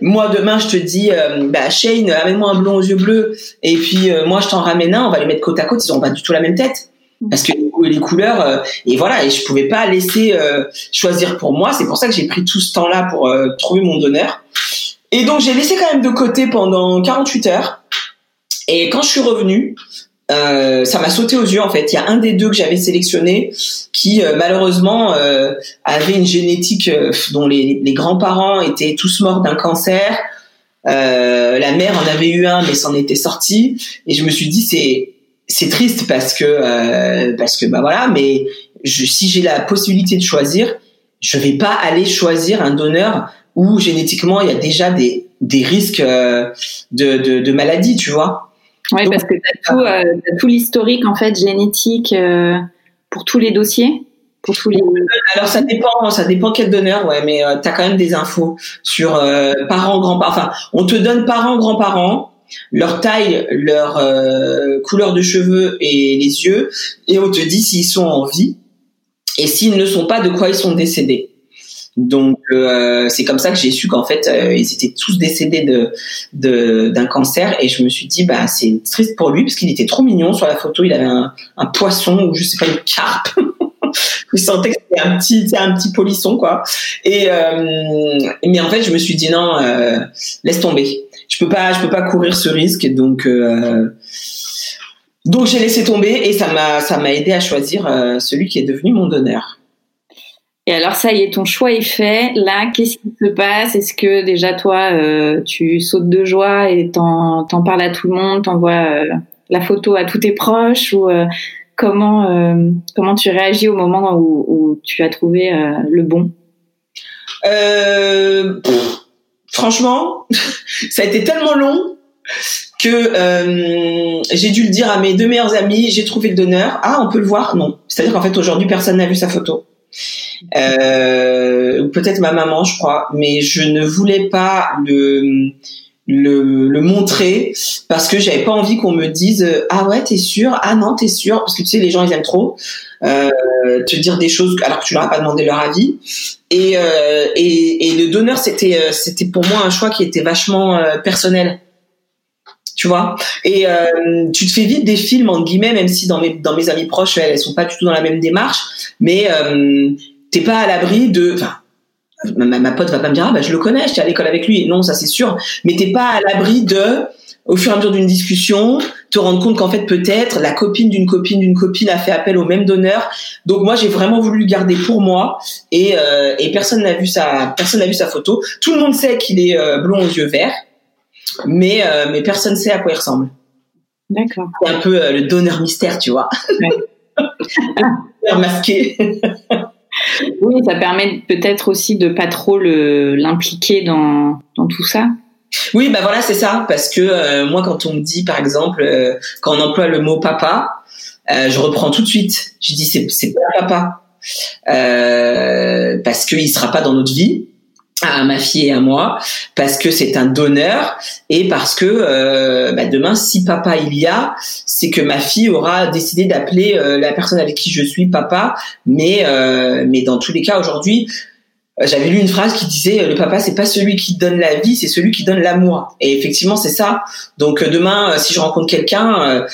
moi demain je te dis, euh, bah Shane, amène-moi un blond aux yeux bleus, et puis moi je t'en ramène un, on va les mettre côte à côte, ils ont pas du tout la même tête, parce que les couleurs, et voilà, et je pouvais pas laisser choisir pour moi, c'est pour ça que j'ai pris tout ce temps-là pour trouver mon donneur, et donc j'ai laissé quand même de côté pendant 48 heures, et quand je suis revenue, euh, ça m'a sauté aux yeux en fait. Il y a un des deux que j'avais sélectionné qui euh, malheureusement euh, avait une génétique dont les, les grands-parents étaient tous morts d'un cancer. la mère en avait eu un mais s'en était sortie et je me suis dit c'est c'est triste parce que parce que bah voilà mais je, si j'ai la possibilité de choisir je vais pas aller choisir un donneur où génétiquement il y a déjà des des risques de, de, de maladie tu vois oui, parce que tu as tout, euh, tout l'historique en fait génétique euh, pour tous les dossiers. pour tous les. Alors ça dépend, ça dépend quel donneur, ouais, mais euh, tu as quand même des infos sur euh, parents, grands-parents. Enfin, on te donne parents, grands-parents, leur taille, leur euh, couleur de cheveux et les yeux, et on te dit s'ils sont en vie et s'ils ne sont pas, de quoi ils sont décédés. Donc euh, c'est comme ça que j'ai su qu'en fait euh, ils étaient tous décédés de d'un cancer. Et je me suis dit bah c'est triste pour lui parce qu'il était trop mignon sur la photo. Il avait un, un poisson ou je sais pas une carpe. (laughs) Je sentais que c'était un petit un petit polisson quoi. Et euh, mais en fait je me suis dit non laisse tomber. Je peux pas je peux pas courir ce risque. Donc donc j'ai laissé tomber et ça m'a ça m'a aidé à choisir celui qui est devenu mon donneur et alors ça y est, ton choix est fait. Là, qu'est-ce qui se passe? Est-ce que déjà toi, euh, tu sautes de joie et t'en, t'en parles à tout le monde, t'envoies euh, la photo à tous tes proches ou euh, comment comment tu réagis au moment où, où tu as trouvé le bon? Franchement, (laughs) ça a été tellement long que j'ai dû le dire à mes deux meilleurs amis. J'ai trouvé le donneur. Ah, on peut le voir? Non. C'est-à-dire qu'en fait aujourd'hui personne n'a vu sa photo euh, peut-être ma maman, je crois, mais je ne voulais pas le le, le montrer parce que j'avais pas envie qu'on me dise ah ouais t'es sûr ah non t'es sûr parce que tu sais les gens ils aiment trop euh, te dire des choses alors que tu leur as pas demandé leur avis. Et euh, et, et, le donneur c'était euh, c'était pour moi un choix qui était vachement euh, personnel. Tu vois? Et euh, tu te fais vite des films en guillemets même si dans mes dans mes amis proches elles, elles sont pas du tout dans la même démarche. Mais euh, t'es pas à l'abri de enfin ma, ma, pote va pas me dire ah bah je le connais j'étais à l'école avec lui non ça c'est sûr mais t'es pas à l'abri de au fur et à mesure d'une discussion, te rendre compte qu'en fait peut-être la copine d'une copine d'une copine a fait appel au même donneur. Donc moi j'ai vraiment voulu le garder pour moi et, euh, et personne n'a vu sa personne n'a vu sa photo. Tout le monde sait qu'il est euh, blond aux yeux verts mais euh, mais personne sait à quoi il ressemble. D'accord. C'est un peu euh, le donneur mystère, tu vois. Ouais. (laughs) masqué. (laughs) oui, ça permet peut-être aussi de pas trop l'impliquer dans dans tout ça. Oui, bah voilà, c'est ça. Parce que euh, moi, quand on me dit, par exemple, quand on emploie le mot papa, je reprends tout de suite. Je dis c'est pas papa parce qu'il sera pas dans notre vie à ma fille et à moi parce que c'est un donneur et parce que euh, bah demain si papa il y a c'est que ma fille aura décidé d'appeler euh, la personne avec qui je suis papa. Mais euh, mais dans tous les cas aujourd'hui j'avais lu une phrase qui disait le papa c'est pas celui qui donne la vie c'est celui qui donne l'amour. Et effectivement c'est ça. Donc demain si je rencontre quelqu'un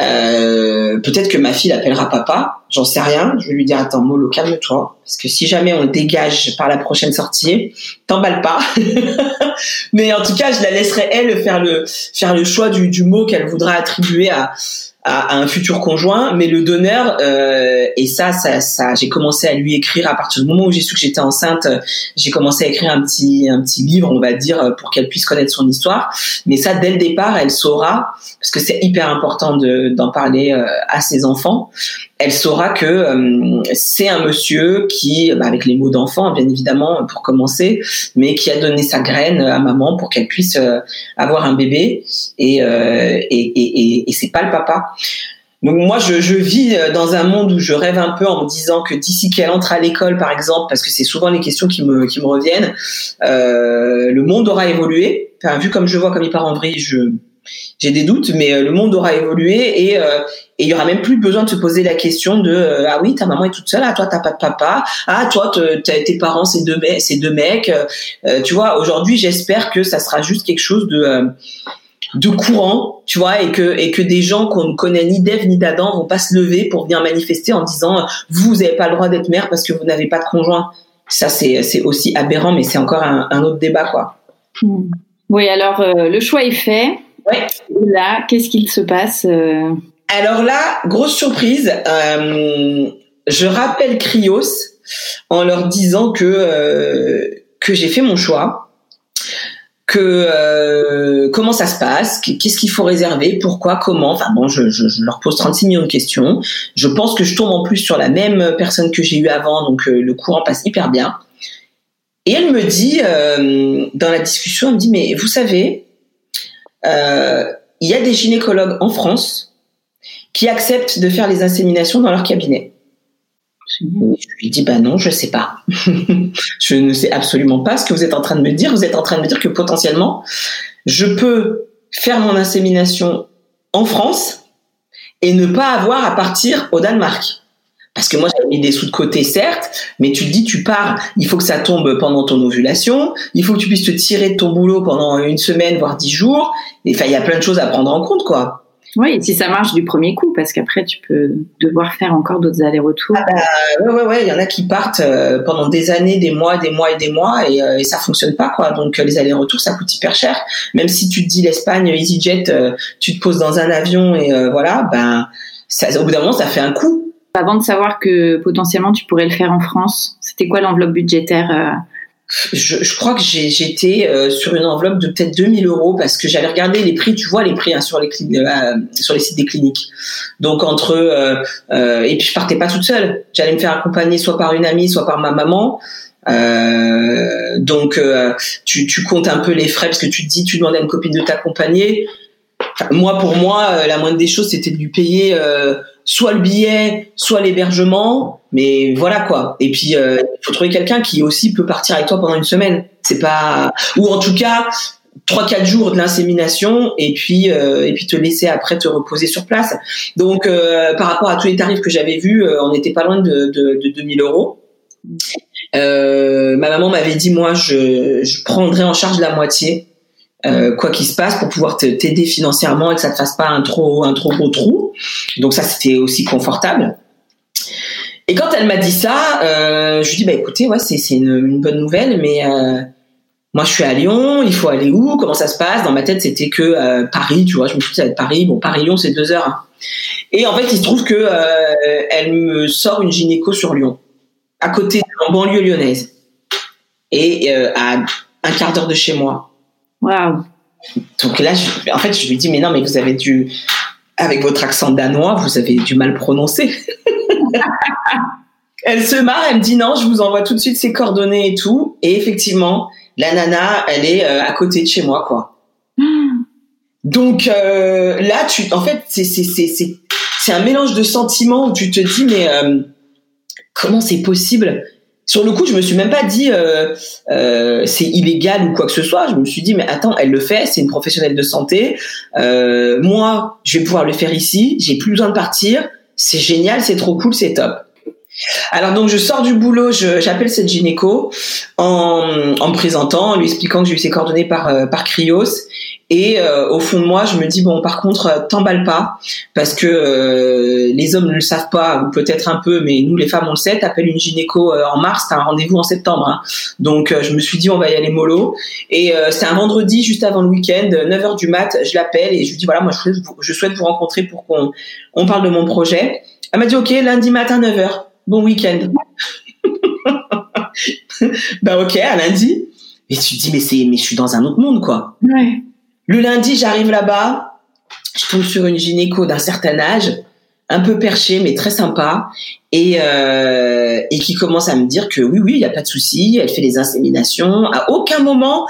euh, peut-être que ma fille l'appellera papa, j'en sais rien. Je vais lui dire attends Molo, calme-toi, parce que si jamais on dégage par la prochaine sortie, t'emballe pas. (laughs) Mais en tout cas, je la laisserai elle faire le faire le choix du, du mot qu'elle voudra attribuer à à, un futur conjoint, mais le donneur, euh, et ça, ça, ça j'ai commencé à lui écrire à partir du moment où j'ai su que j'étais enceinte, j'ai commencé à écrire un petit, un petit livre, on va dire, pour qu'elle puisse connaître son histoire. Mais ça, dès le départ, elle saura, parce que c'est hyper important d'en parler euh, à ses enfants elle saura que euh, c'est un monsieur qui, bah, avec les mots d'enfant bien évidemment pour commencer, mais qui a donné sa graine à maman pour qu'elle puisse euh, avoir un bébé et, euh, et, et, et c'est pas le papa. Donc moi, je, je, vis dans un monde où je rêve un peu en me disant que d'ici qu'elle entre à l'école, par exemple, parce que c'est souvent les questions qui me, qui me reviennent, le monde aura évolué. Enfin, vu comme je vois comme il part en vrille, je j'ai des doutes, mais le monde aura évolué et, euh, et il y aura même plus besoin de se poser la question de euh, ah oui ta maman est toute seule ah toi t'as pas de papa ah toi tes parents c'est deux mecs euh, tu vois aujourd'hui j'espère que ça sera juste quelque chose de euh, de courant tu vois et que et que des gens qu'on ne connaît ni d'Ève ni d'Adam vont pas se lever pour venir manifester en disant vous vous avez pas le droit d'être mère parce que vous n'avez pas de conjoint. Ça c'est c'est aussi aberrant mais c'est encore un, un, autre débat quoi. Hmm. oui alors le choix est fait ouais. là qu'est-ce qu'il se passe alors là, grosse surprise, euh, je rappelle Krios en leur disant que euh, que j'ai fait mon choix, que euh, comment ça se passe, qu'est-ce qu'il faut réserver, pourquoi, comment. Enfin bon, je, je, je, leur pose 36 millions de questions. Je pense que je tombe en plus sur la même personne que j'ai eu avant, donc le courant passe hyper bien. Et elle me dit dans la discussion, elle me dit mais vous savez, il y a des gynécologues en France qui acceptent de faire les inséminations dans leur cabinet. Je lui dis bah non, je sais pas. (laughs) je ne sais absolument pas ce que vous êtes en train de me dire. Vous êtes en train de me dire que potentiellement, je peux faire mon insémination en France et ne pas avoir à partir au Danemark. Parce que moi, j'ai mis des sous de côté, certes, mais tu te dis, tu pars, il faut que ça tombe pendant ton ovulation, il faut que tu puisses te tirer de ton boulot pendant une semaine, voire dix jours. Enfin, il y a plein de choses à prendre en compte, quoi. Oui, et si ça marche du premier coup, parce qu'après, tu peux devoir faire encore d'autres allers-retours. Ah bah, ouais, ouais, ouais, il y en a qui partent euh, pendant des années, des mois, des mois et des mois, et, euh, et ça fonctionne pas, quoi. Donc, euh, les allers-retours, ça coûte hyper cher. Même si tu te dis l'Espagne, EasyJet, tu te poses dans un avion et voilà, ben, ça, au bout d'un moment, ça fait un coup. Avant de savoir que potentiellement tu pourrais le faire en France, c'était quoi l'enveloppe budgétaire je, je, crois que j'étais euh, sur une enveloppe de peut-être 2000 euros parce que j'avais regardé les prix, tu vois les prix hein, sur les euh, sur les sites des cliniques. Donc entre euh, euh, et puis je partais pas toute seule. J'allais me faire accompagner soit par une amie, soit par ma maman. donc tu, comptes un peu les frais parce que tu te dis tu demandes à une copine de t'accompagner. Moi pour moi la moindre des choses c'était de lui payer soit le billet, soit l'hébergement, mais voilà quoi. Et puis euh, il faut trouver quelqu'un qui aussi peut partir avec toi pendant une semaine. C'est pas ou en tout cas trois quatre jours de l'insémination et puis euh, et puis te laisser après te reposer sur place. Donc euh, par rapport à tous les tarifs que j'avais vus, on n'était pas loin de, de, de 2000 euros. ma maman m'avait dit moi je, je prendrais en charge la moitié euh, quoi qu'il se passe pour pouvoir t'aider financièrement et que ça te fasse pas un trop un trop gros trou. Donc ça c'était aussi confortable. Et quand elle m'a dit ça, euh, je lui dis bah écoutez ouais c'est c'est une, une, bonne nouvelle mais euh, moi je suis à Lyon, il faut aller où Comment ça se passe? Dans ma tête c'était que Paris, tu vois, je me suis dit ça va être Paris. Bon Paris Lyon c'est deux heures. Hein. Et en fait il se trouve que elle me sort une gynéco sur Lyon, à côté en banlieue lyonnaise et à un quart d'heure de chez moi. Waouh. Donc là, je, en fait, je lui dis, mais non, mais vous avez dû, avec votre accent danois, vous avez du mal prononcer. (laughs) elle se marre, elle me dit non, je vous envoie tout de suite ses coordonnées et tout. Et effectivement, la nana, elle est euh, à côté de chez moi, quoi. (gasps) Donc euh, là, tu, en fait, c'est c'est un mélange de sentiments où tu te dis mais euh, comment c'est possible sur le coup, je me suis même pas dit euh, euh, c'est illégal ou quoi que ce soit. Je me suis dit mais attends, elle le fait, c'est une professionnelle de santé. Euh, moi, je vais pouvoir le faire ici. J'ai plus besoin de partir. C'est génial, c'est trop cool, c'est top. Alors donc je sors du boulot, j'appelle cette gynéco en, en me présentant, en lui expliquant que j'ai eu ses coordonnées par euh, Cryos et euh, au fond de moi, je me dis bon, par contre, euh, t'emballe pas parce que euh, les hommes ne le savent pas ou peut-être un peu, mais nous les femmes on le sait. T'appelles une gynéco en mars, t'as un rendez-vous en septembre. Hein. Donc je me suis dit on va y aller mollo. Et c'est un vendredi juste avant le week-end, 9h du mat, je l'appelle et je lui dis voilà moi je souhaite vous, souhaite vous rencontrer pour qu'on on parle de mon projet. Elle m'a dit ok lundi matin 9h, bon week-end. (laughs) bah ok à lundi. Et tu te dis mais c'est mais je suis dans un autre monde quoi. Ouais. Le lundi, j'arrive là-bas, je tombe sur une gynéco d'un certain âge, un peu perché mais très sympa, et, euh, et qui commence à me dire que oui, oui, il n'y a pas de souci, elle fait les inséminations. À aucun moment,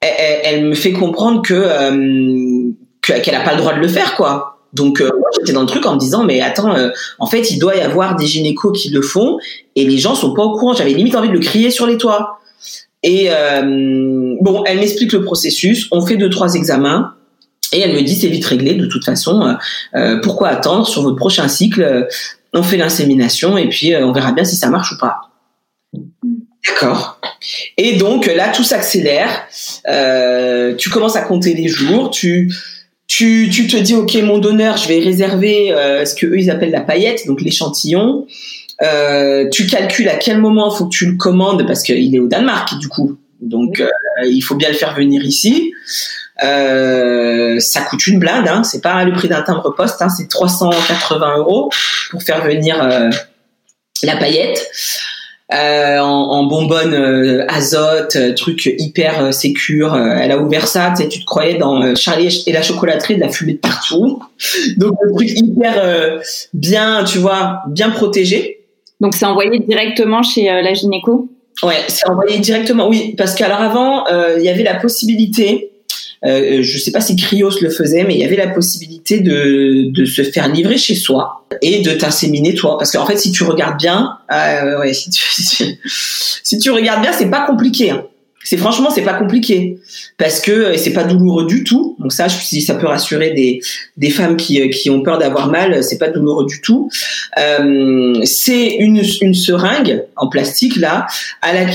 elle, elle me fait comprendre que euh, qu'elle n'a pas le droit de le faire, quoi. Donc euh, moi j'étais dans le truc en me disant mais attends euh, en fait il doit y avoir des gynécos qui le font et les gens sont pas au courant j'avais limite envie de le crier sur les toits et euh, bon, elle m'explique le processus. On fait deux trois examens. Et elle me dit c'est vite réglé de toute façon. Pourquoi attendre sur votre prochain cycle? On fait l'insémination et puis on verra bien si ça marche ou pas. D'accord. Et donc là tout s'accélère. Tu commences à compter les jours. Tu tu, tu te dis ok mon donneur je vais réserver ce que eux ils appellent la paillette donc l'échantillon euh, tu calcules à quel moment faut que tu le commandes parce qu'il est au Danemark du coup. Donc euh, il faut bien le faire venir ici. Euh, ça coûte une blinde, hein. c'est pas le prix d'un timbre poste, hein. c'est 380 euros pour faire venir euh, la paillette. Euh, en, en, bonbonne euh, azote, truc hyper sécure. elle a ouvert ça, tu sais, tu te croyais dans Charlie et la chocolaterie, de la fumée de partout. (laughs) Donc le truc hyper bien, tu vois, bien protégé. Donc c'est envoyé directement chez euh, la gynéco? Ouais, c'est envoyé directement, oui, parce qu'alors avant, euh, il y avait la possibilité euh, je sais pas si Cryos le faisait, mais il y avait la possibilité de, de se faire livrer chez soi et de t'inséminer toi. Parce qu'en fait, si tu regardes bien, euh, si tu, (laughs) si tu regardes bien, c'est pas compliqué. Hein c'est franchement c'est pas compliqué parce que c'est pas douloureux du tout. Donc ça, si ça peut rassurer des des femmes qui euh, qui ont peur d'avoir mal, c'est pas douloureux du tout. Euh, c'est une une seringue en plastique là,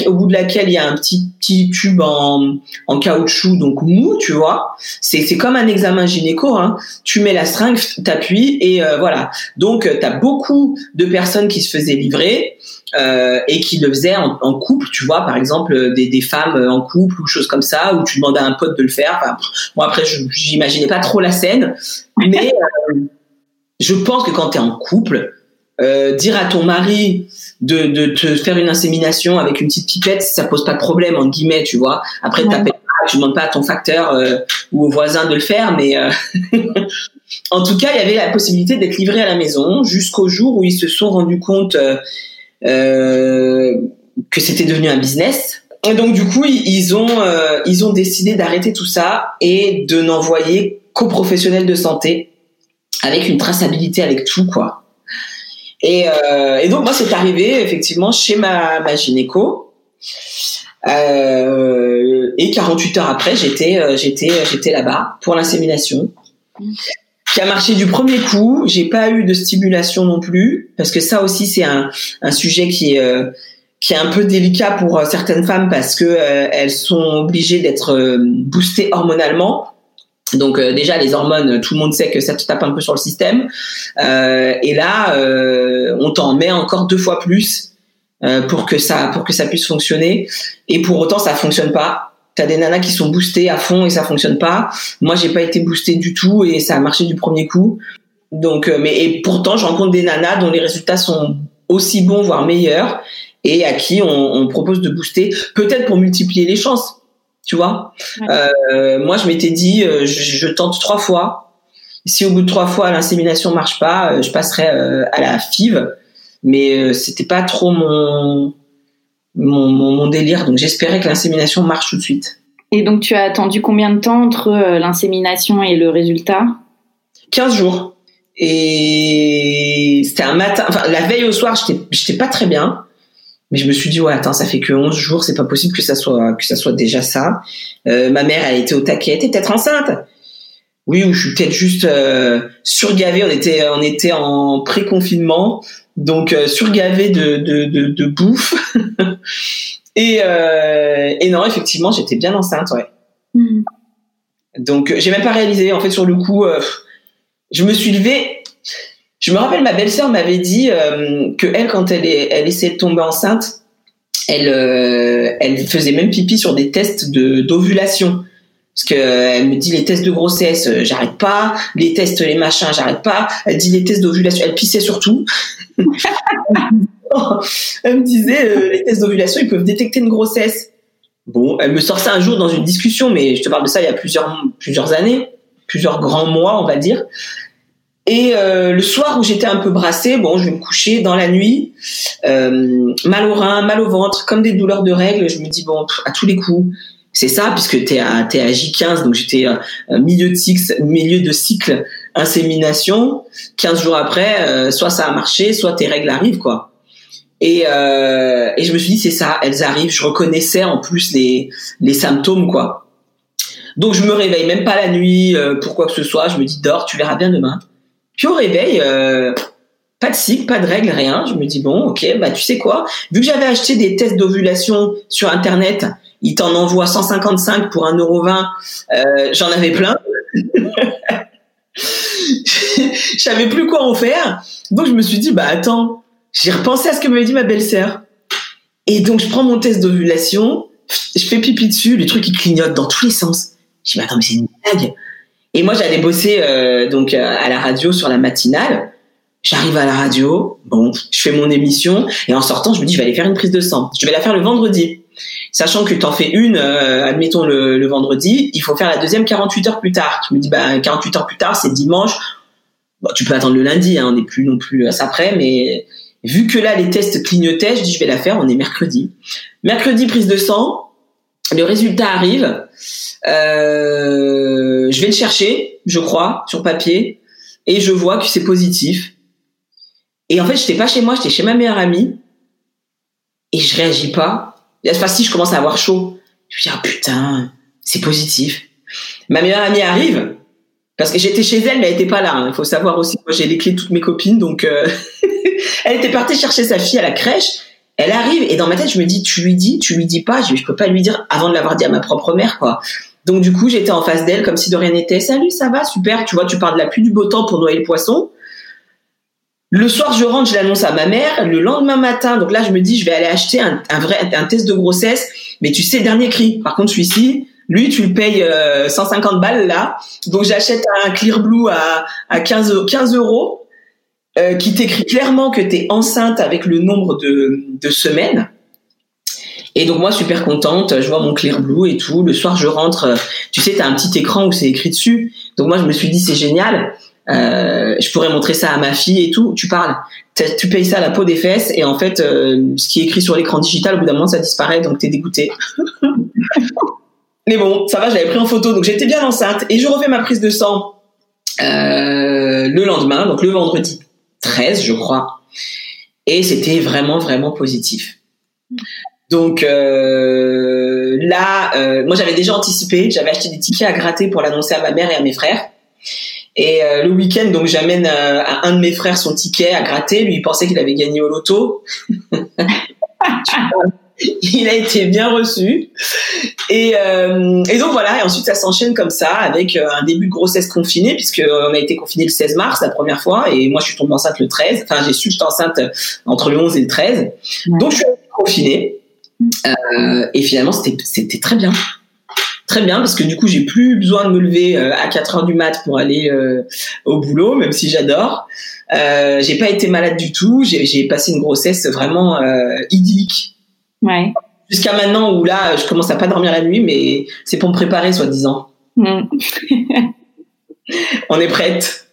au bout de laquelle il y a un petit petit tube en en caoutchouc donc mou, tu vois. C'est c'est comme un examen gynéco. Hein. Tu mets la seringue, t'appuies et euh, voilà. Donc tu as beaucoup de personnes qui se faisaient livrer euh, et qui le faisaient en, en, couple, tu vois, par exemple des, des, femmes en couple ou choses comme ça, où tu demandais à un pote de le faire. Enfin, moi après, je j'imaginais pas trop la scène, mais euh, je pense que quand tu es en couple, euh, dire à ton mari de, de, te faire une insémination avec une petite pipette, ça pose pas de problème entre guillemets, tu vois. Après, ouais. tu demandes pas à ton facteur euh, ou au voisin de le faire, mais euh, (laughs) en tout cas, il y avait la possibilité d'être livré à la maison jusqu'au jour où ils se sont rendus compte euh, que c'était devenu un business. Et donc du coup, ils ont euh, ils ont décidé d'arrêter tout ça et de n'envoyer qu'aux professionnels de santé avec une traçabilité avec tout quoi. Et, euh, donc moi c'est arrivé effectivement chez ma, ma gynéco. Euh, et 48 heures après, j'étais j'étais j'étais là-bas pour l'insémination qui a marché du premier coup. J'ai pas eu de stimulation non plus parce que ça aussi c'est un, un sujet qui est euh, qui est un peu délicat pour euh, certaines femmes parce que euh, elles sont obligées d'être euh, boostées hormonalement. Donc déjà les hormones, tout le monde sait que ça te tape un peu sur le système. et là, on t'en met encore deux fois plus pour que ça pour que ça puisse fonctionner. Et pour autant, ça fonctionne pas T'as des nanas qui sont boostées à fond et ça fonctionne pas. Moi, j'ai pas été boostée du tout et ça a marché du premier coup. Donc, euh, mais et pourtant, je rencontre des nanas dont les résultats sont aussi bons, voire meilleurs, et à qui on, on propose de booster, peut-être pour multiplier les chances. Tu vois euh, Moi, je m'étais dit, euh, je, je, tente trois fois. Si au bout de trois fois l'insémination marche pas, euh, je passerai à la FIV. Mais c'était pas trop mon mon, mon, mon délire. Donc j'espérais que l'insémination marche tout de suite. Et donc tu as attendu combien de temps entre euh, l'insémination et le résultat? 15 jours. Et c'était un matin, enfin la veille au soir, j'étais pas très bien. Mais je me suis dit ouais attends ça fait que 11 jours c'est pas possible que ça soit que ça soit déjà ça. Euh, ma mère elle était au taquet, elle était peut-être enceinte. Oui ou je suis peut-être juste euh, surgavée. On était on était en pré-confinement donc euh, surgavé de, de, de, de bouffe. (laughs) et, euh, et non, effectivement, j'étais bien enceinte, ouais. Mm. Donc j'ai même pas réalisé. En fait, sur le coup, euh, je me suis levée. Je me rappelle, ma belle-sœur m'avait dit euh, que elle, quand elle, est, elle essayait de tomber enceinte, elle, euh, elle faisait même pipi sur des tests de d'ovulation. Parce que elle me dit les tests de grossesse, euh, j'arrête pas. Les tests, les machins, j'arrête pas. Elle dit les tests d'ovulation, elle pissait surtout. (laughs) elle me disait euh, les tests d'ovulation, ils peuvent détecter une grossesse. Bon, elle me sort ça un jour dans une discussion, mais je te parle de ça il y a plusieurs plusieurs années, plusieurs grands mois, on va dire. Et euh, le soir où j'étais un peu brassée, bon, je vais me coucher dans la nuit, mal au rein, mal au ventre, comme des douleurs de règles. Je me dis bon, à tous les coups, c'est ça, puisque t'es à, t'es à J15, donc j'étais euh, milieu de cycle, milieu de cycle insémination. 15 jours après, euh, soit ça a marché, soit tes règles arrivent, quoi. Et, euh, et je me suis dit, c'est ça, elles arrivent. Je reconnaissais en plus les, les symptômes, quoi. Donc je me réveille même pas la nuit euh, pour quoi que ce soit. Je me dis, dors, tu verras bien demain. Puis au réveil, euh, pas de cycle, pas de règles, rien. Je me dis, bon, ok, bah tu sais quoi? Vu que j'avais acheté des tests d'ovulation sur Internet, il t'en envoie 155 pour 1,20€. Euh, J'en avais plein. (laughs) je savais plus quoi en faire. Donc je me suis dit, bah attends, j'ai repensé à ce que m'avait dit ma belle-sœur. Et donc je prends mon test d'ovulation, je fais pipi dessus, le truc il clignote dans tous les sens. Je dis, mais attends, mais c'est une blague. Et moi j'allais bosser euh, donc à la radio sur la matinale. J'arrive à la radio, bon, je fais mon émission et en sortant, je me dis, je vais aller faire une prise de sang. Je vais la faire le vendredi. Sachant que tu en fais une, euh, admettons le, vendredi, il faut faire la deuxième 48 heures plus tard. Tu me dis, bah, 48 heures plus tard, c'est dimanche. Tu peux attendre le lundi, hein, on n'est plus non plus à ça près, mais vu que là, les tests clignotaient, je dis, je vais la faire, on est mercredi. Mercredi, prise de sang. le résultat arrive. Euh, je vais le chercher, je crois, sur papier, et je vois que c'est positif. Et en fait, j'étais pas chez moi, j'étais chez ma meilleure amie, et je réagis pas. Enfin, si je commence à avoir chaud, je me dis ah putain, c'est positif. Ma meilleure amie arrive parce que j'étais chez elle, mais elle était pas là. Hein. Il faut savoir aussi, moi j'ai les clés de toutes mes copines, donc euh, (laughs) elle était partie chercher sa fille à la crèche. Elle arrive et dans ma tête, je me dis, tu lui dis, tu lui dis pas. Je, je peux pas lui dire avant de l'avoir dit à ma propre mère, quoi. Donc du coup, j'étais en face d'elle comme si de rien n'était. Salut, ça va, super. Tu vois, tu parles de la pluie du beau temps pour noyer le poisson. Le soir, je rentre, je l'annonce à ma mère. Le lendemain matin, donc là, je me dis, je vais aller acheter un, vrai un test de grossesse. Mais tu sais, dernier cri. Par contre, celui-ci, lui, tu le payes 150 euh, balles là. Donc j'achète un Clear Blue à, à 15, 15 euros. Euh, qui t'écrit clairement que tu es enceinte avec le nombre de, de semaines. Et donc moi super contente, je vois mon Clear Blue et tout. Le soir je rentre, tu sais, tu as un petit écran où c'est écrit dessus. Donc moi je me suis dit c'est génial. Euh, je pourrais montrer ça à ma fille et tout. Tu parles, tu payes ça à la peau des fesses et en fait euh, ce qui est écrit sur l'écran digital au bout d'un moment ça disparaît donc t'es dégoûté. (laughs) Mais bon, ça va, je l'avais pris en photo donc j'étais bien enceinte et je refais ma prise de sang euh, le lendemain, donc le vendredi 13, je crois. Et c'était vraiment, vraiment positif. Donc là, moi j'avais déjà anticipé, j'avais acheté des tickets à gratter pour l'annoncer à ma mère et à mes frères. Et euh, le week-end, donc j'amène à un de mes frères son ticket à gratter. Lui, il pensait qu'il avait gagné au loto. (laughs) il a été bien reçu. Et, euh, et donc voilà, et ensuite ça s'enchaîne comme ça avec euh, un début de grossesse confinée, puisque euh, on a été confiné le 16 mars la première fois, et moi je suis tombée enceinte le 13. Enfin, j'ai su que j'étais enceinte entre le 11 et le 13. Donc je suis confinée. Euh, et finalement, c'était très bien. Très bien, parce que du coup, j'ai plus besoin de me lever à 4 heures du mat pour aller au boulot, même si j'adore. Euh, j'ai pas été malade du tout. J'ai passé une grossesse vraiment idyllique. Ouais. Jusqu'à maintenant où là, je commence à pas dormir la nuit, mais c'est pour me préparer, soi-disant. Mm. (laughs) On est prête.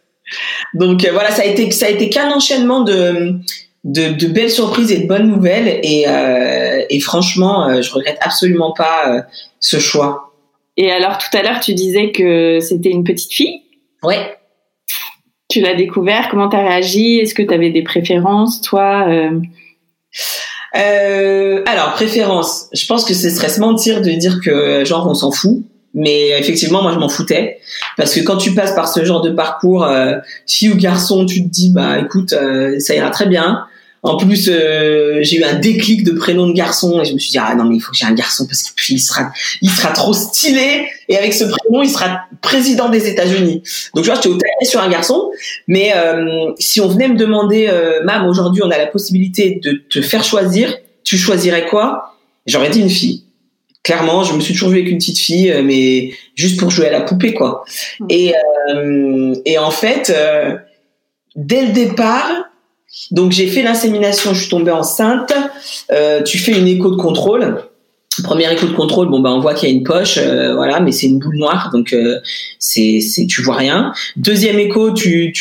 Donc euh, voilà, ça a été ça a été qu'un enchaînement de, de, belles surprises et de bonnes nouvelles et, euh, et franchement, euh, je regrette absolument pas ce choix. Et alors tout à l'heure, tu disais que c'était une petite fille. Ouais. Tu l'as découvert. Comment t'as réagi? Est-ce que tu avais des préférences, toi euh, alors, préférence. Je pense que ce serait se mentir de dire que, genre, on s'en fout. Mais effectivement, moi, je m'en foutais. Parce que quand tu passes par ce genre de parcours, euh, fille ou garçon, tu te dis, bah, écoute, euh, ça ira très bien. En plus, euh, j'ai eu un déclic de prénom de garçon et je me suis dit ah non mais il faut que j'ai un garçon parce qu'il sera, il sera trop stylé et avec ce prénom il sera président des États-Unis. Donc tu vois, j'étais au taquet sur un garçon. Mais euh, si on venait me demander, euh, mam, aujourd'hui on a la possibilité de te faire choisir, tu choisirais quoi? J'aurais dit une fille. Clairement, je me suis toujours vue avec une petite fille, euh, mais juste pour jouer à la poupée quoi. Mmh. Et euh, et en fait, dès le départ donc j'ai fait l'insémination, je suis tombée enceinte. Euh, tu fais une écho de contrôle. Première écho de contrôle, bon ben on voit qu'il y a une poche, euh, voilà, mais c'est une boule noire, donc euh, c'est tu vois rien. Deuxième écho, tu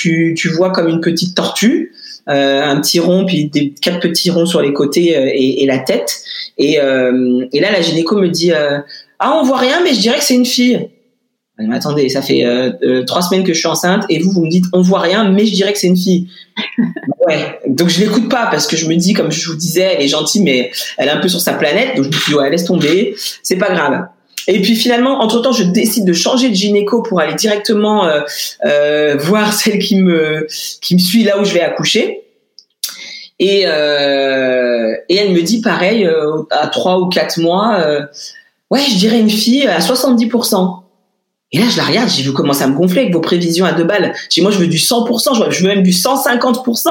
vois comme une petite tortue, euh, un petit rond puis des quatre petits ronds sur les côtés et, la tête. Et là la gynéco me dit ah on voit rien, mais je dirais que c'est une fille. Attendez, ça fait trois semaines que je suis enceinte et vous, vous me dites on voit rien, mais je dirais que c'est une fille. Ouais. Donc je l'écoute pas parce que je me dis, comme je vous disais, elle est gentille, mais elle est un peu sur sa planète. Donc je me dis ouais, laisse tomber, c'est pas grave. Et puis finalement, entre temps, je décide de changer de gynéco pour aller directement euh, euh, voir (laughs) celle qui me qui me suit là où je vais accoucher. Et euh, et elle me dit pareil à trois ou quatre mois, ouais, je dirais une fille à 70 et là, je la regarde, j'ai vu commencer à me gonfler avec vos prévisions à deux balles. J'ai moi, je veux du 100%, je veux même du 150%.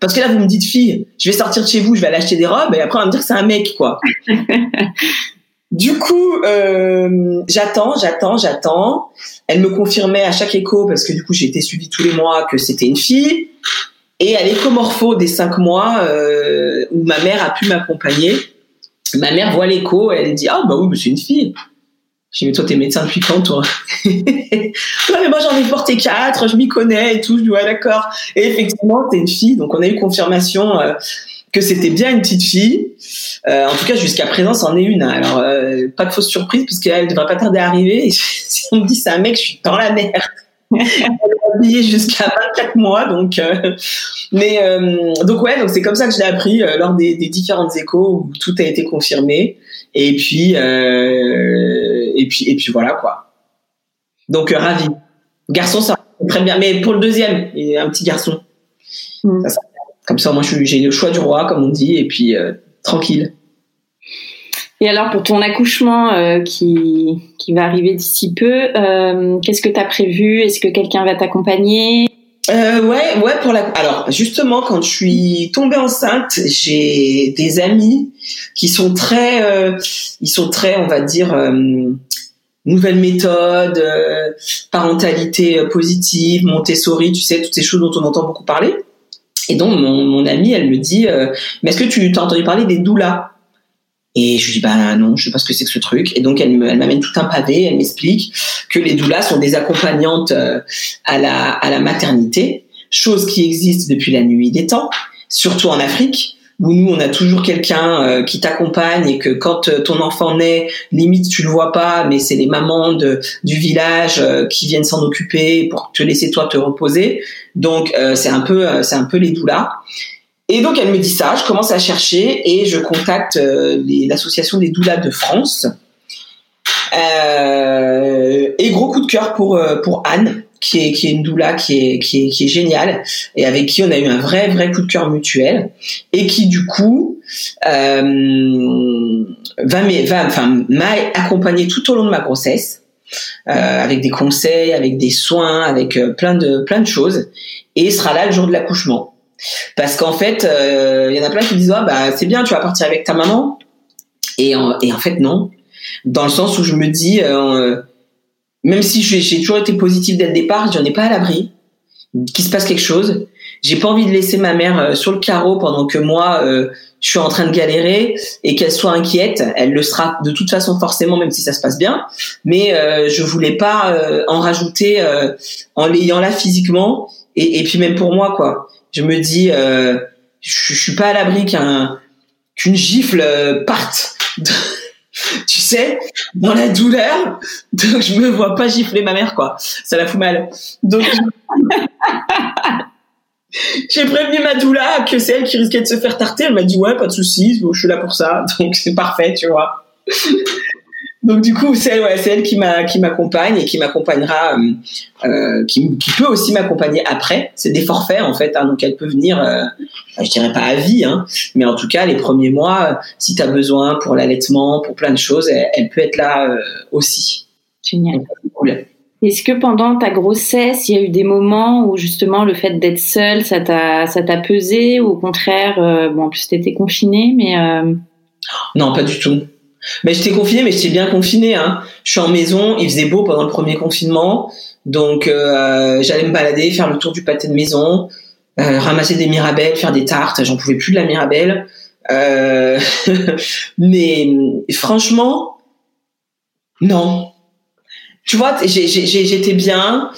Parce que là, vous me dites, fille, je vais sortir de chez vous, je vais aller acheter des robes, et après, on va me dire que c'est un mec, quoi. (laughs) du coup, euh, j'attends, j'attends, j'attends. Elle me confirmait à chaque écho, parce que du coup, j'ai été suivie tous les mois, que c'était une fille. Et à l'écomorpho des cinq mois, euh, où ma mère a pu m'accompagner, ma mère voit l'écho, et elle dit, ah, bah oui, c'est une fille. Je dis, mais toi, t'es médecin depuis quand, (laughs) toi mais moi, j'en ai porté quatre, je m'y connais et tout. Je dis, ouais, d'accord. Et effectivement, t'es une fille. Donc, on a eu confirmation euh, que c'était bien une petite fille. Euh, en tout cas, jusqu'à présent, c'en est une. Alors, euh, pas de fausse surprise, puisqu'elle ne devrait pas tarder à arriver. (laughs) Si on me dit c'est un mec, je suis dans la merde. Habillée jusqu'à 24 mois, donc. euh, mais euh, donc ouais, donc c'est comme ça que je l'ai appris euh, lors des, des différentes échos où tout a été confirmé. Et puis, et puis, et puis voilà quoi. Donc ravi. Garçon, ça très bien. Mais pour le deuxième, il y a un petit garçon. Mm. Ça, ça- comme ça, moi, je suis- j'ai le choix du roi, comme on dit, et puis tranquille. Et alors pour ton accouchement euh, qui, qui va arriver d'ici peu, euh, qu'est-ce que tu as prévu? Est-ce que quelqu'un va t'accompagner? Euh, ouais, ouais, pour la. Alors, justement, quand je suis tombée enceinte, j'ai des amis qui sont très, euh, ils sont très, on va dire, euh, nouvelles méthodes, parentalité positive, Montessori, tu sais, toutes ces choses dont on entend beaucoup parler. Et donc, mon, mon amie, elle me dit, mais est-ce que tu as entendu parler des doulas? Et je lui dis, bah non, je sais pas ce que c'est que ce truc. Et donc, elle m'amène tout un pavé, elle m'explique que les doulas sont des accompagnantes euh, à la, à la maternité, chose qui existe depuis la nuit des temps, surtout en Afrique, où nous, on a toujours quelqu'un euh, qui t'accompagne et que quand euh, ton enfant naît, limite, tu le vois pas, mais c'est les mamans du village qui viennent s'en occuper pour te laisser toi te reposer. Donc, c'est un peu, c'est un peu les doulas. Et donc, elle me dit ça, je commence à chercher et je contacte euh, l'association des doulas de France. Euh, et gros coup de cœur pour euh, pour Anne, qui est qui est une doula qui est qui est qui est géniale et avec qui on a eu un vrai vrai coup de cœur mutuel et qui du coup euh, va va enfin m'a accompagné tout au long de ma grossesse. euh, avec des conseils, avec des soins, avec euh, plein de plein de choses, et sera là le jour de l'accouchement. Parce qu'en fait, euh, il y en a plein qui disent ah bah c'est bien, tu vas partir avec ta maman, et en, fait non, dans le sens où je me dis euh, même si j'ai toujours été positive dès le départ, j'en ai pas à l'abri qu'il se passe quelque chose. J'ai pas envie de laisser ma mère euh, sur le carreau pendant que moi euh, je suis en train de galérer et qu'elle soit inquiète. Elle le sera de toute façon forcément, même si ça se passe bien. Mais euh, je voulais pas euh, en rajouter euh, en l'ayant là physiquement et, et puis même pour moi quoi. Je me dis, euh, je, suis pas à l'abri qu'un qu'une gifle euh, parte. (laughs) tu sais, dans la douleur, donc je me vois pas gifler ma mère quoi. Ça la fout mal. Donc (laughs) j'ai prévenu ma doula que c'est elle qui risquait de se faire tarter. Elle m'a dit ouais, pas de soucis, je suis là pour ça, donc c'est parfait, tu vois. Donc du coup, c'est ouais, elle qui m'a qui m'accompagne et qui m'accompagnera, euh, euh, qui, qui peut aussi m'accompagner après. C'est des forfaits en fait, hein, donc elle peut venir, euh, je dirais pas à vie, hein, mais en tout cas les premiers mois, euh, si tu as besoin pour l'allaitement, pour plein de choses, elle, elle peut être là euh, aussi. Génial. Cool. Est-ce que pendant ta grossesse, il y a eu des moments où justement le fait d'être seule, ça t'a ça t'a pesé ou au contraire, bon en plus t'étais confinée, mais Non, pas du tout. Mais j'étais confinée, mais j'étais bien confinée. Hein. Je suis en maison, il faisait beau pendant le premier confinement, donc euh, j'allais me balader, faire le tour du pâté de maison, euh, ramasser des mirabelles, faire des tartes. J'en pouvais plus de la mirabelle. Euh, (laughs) mais franchement, non. Tu vois, j'étais bien,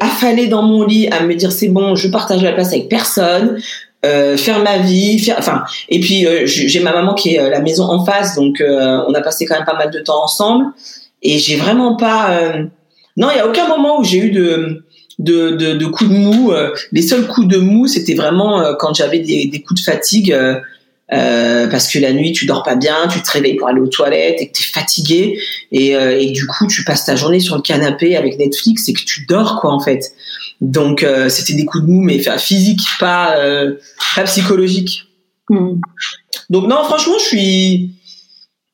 affalée dans mon lit à me dire c'est bon, je partage la place avec personne, euh, faire ma vie, faire, enfin, et puis euh, j'ai ma maman qui est à la maison en face, donc euh, on a passé quand même pas mal de temps ensemble, et j'ai vraiment pas, euh, non, il y a aucun moment où j'ai eu de de, de, de coups de mou. euh, les seuls coups de mou, c'était vraiment euh, quand j'avais des, coups de fatigue. euh, euh, parce que la nuit tu dors pas bien, tu te réveilles pour aller aux toilettes et que t'es fatigué et, euh, et du coup tu passes ta journée sur le canapé avec Netflix et que tu dors quoi en fait. Donc euh, c'était des coups de mou mais physiques, pas euh, pas psychologiques. hmm. Donc non franchement je suis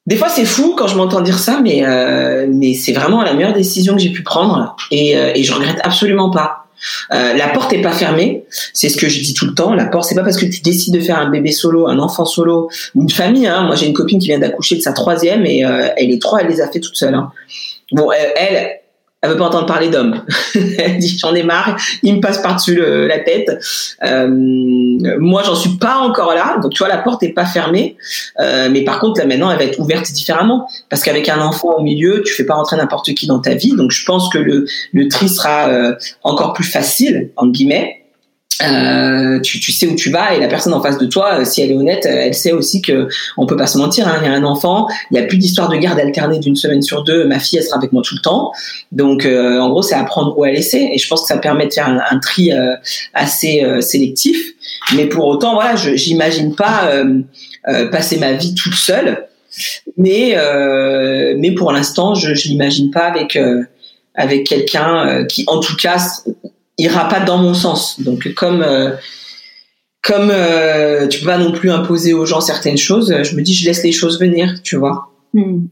des fois c'est fou quand je m'entends dire ça mais euh, mais c'est vraiment la meilleure décision que j'ai pu prendre et, euh, et je regrette absolument pas. Euh, la porte est pas fermée, c'est ce que je dis tout le temps. La porte, c'est pas parce que tu décides de faire un bébé solo, un enfant solo, une famille. Hein. Moi, j'ai une copine qui vient d'accoucher de sa troisième et euh, elle les trois, elle les a fait toute seule. Hein. Bon, elle, elle, veut pas entendre parler d'hommes. (laughs) elle dit j'en ai marre, il me passe par dessus la tête. Euh, moi, j'en suis pas encore là, donc tu vois, la porte est pas fermée. Euh, mais par contre, là maintenant, elle va être ouverte différemment parce qu'avec un enfant au milieu, tu fais pas rentrer n'importe qui dans ta vie. Donc, je pense que le, le tri sera euh, encore plus facile entre guillemets. Euh, tu, tu sais où tu vas et la personne en face de toi, euh, si elle est honnête, euh, elle sait aussi que on peut pas se mentir. Hein. Il y a un enfant, il y a plus d'histoire de garde alternée d'une semaine sur deux. Ma fille, elle sera avec moi tout le temps. Donc, en gros, c'est apprendre où à laisser. Et je pense que ça permet de faire un, tri assez sélectif. Mais pour autant, voilà, je j'imagine pas passer ma vie toute seule. Mais mais pour l'instant, je, je l'imagine pas avec avec quelqu'un qui, en tout cas, ira pas dans mon sens. Donc comme euh, comme euh, tu peux pas non plus imposer aux gens certaines choses, je me dis je laisse les choses venir, tu vois. Hmm.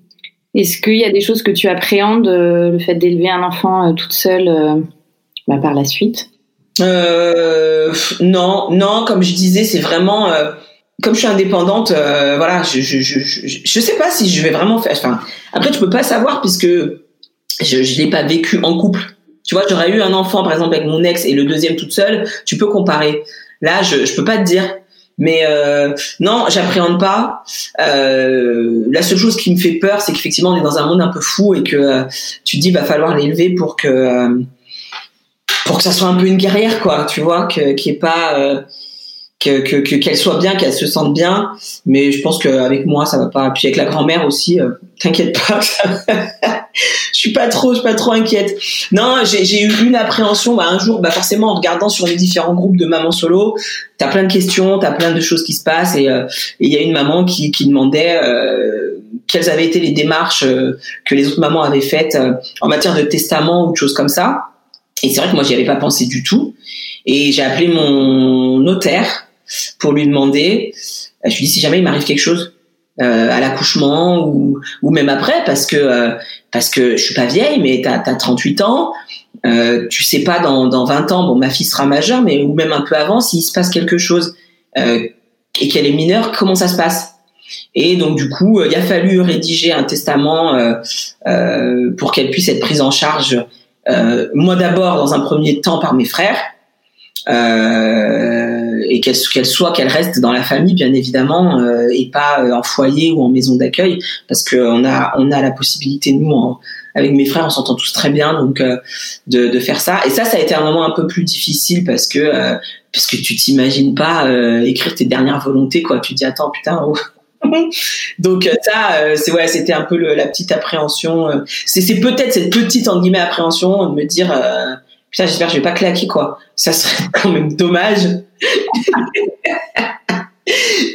Est-ce qu'il y a des choses que tu appréhendes euh, le fait d'élever un enfant toute seule bah, par la suite? Non, non, comme je disais, c'est vraiment comme je suis indépendante, voilà, je, je, je, je, sais pas si je vais vraiment faire. Enfin, après, tu peux pas savoir puisque je, je l'ai pas vécu en couple. Tu vois, j'aurais eu un enfant, par exemple, avec mon ex et le deuxième toute seule, tu peux comparer. Là, je, je peux pas te dire. Mais euh, non, j'appréhende pas. Euh, la seule chose qui me fait peur, c'est qu'effectivement, on est dans un monde un peu fou et que euh, tu te dis, va falloir l'élever pour que euh, pour que ça soit un peu une guerrière, quoi. Tu vois, que qui est pas euh, que qu'elle que, soit bien, qu'elle se sente bien. Mais je pense qu'avec moi, ça va pas. Puis avec la grand-mère aussi, euh, t'inquiète pas. (laughs) je suis pas trop, je suis pas trop inquiète. Non, j'ai eu une appréhension. Bah, un jour, bah forcément, en regardant sur les différents groupes de mamans solo, t'as plein de questions, t'as plein de choses qui se passent. Et euh, il y a une maman qui, qui demandait euh, quelles avaient été les démarches que les autres mamans avaient faites en matière de testament ou de choses comme ça. Et c'est vrai que moi, j'y avais pas pensé du tout. Et j'ai appelé mon notaire pour lui demander. Je lui dis si jamais il m'arrive quelque chose euh, à l'accouchement ou, même après, parce que euh, parce que je suis pas vieille, mais t'as as 38 ans. Euh, tu sais pas dans, dans 20 ans, bon ma fille sera majeure, mais ou même un peu avant, s'il se passe quelque chose euh, et qu'elle est mineure, comment ça se passe? Et donc du coup, il a fallu rédiger un testament euh, pour qu'elle puisse être prise en charge. moi d'abord, dans un premier temps, par mes frères. Euh, et qu'elle qu'elle soit qu'elle reste dans la famille bien évidemment euh, et pas euh, en foyer ou en maison d'accueil parce que on a on a la possibilité nous avec mes frères on s'entend tous très bien donc euh, de, de faire ça et ça ça a été un moment un peu plus difficile parce que parce que tu t'imagines pas écrire tes dernières volontés quoi tu dis attends putain oh. (laughs) donc ça c'est ouais c'était un peu la petite appréhension c'est c'est peut-être cette petite en guillemets appréhension de me dire putain j'espère que je vais pas claquer quoi. Ça serait (laughs) quand même dommage. (laughs)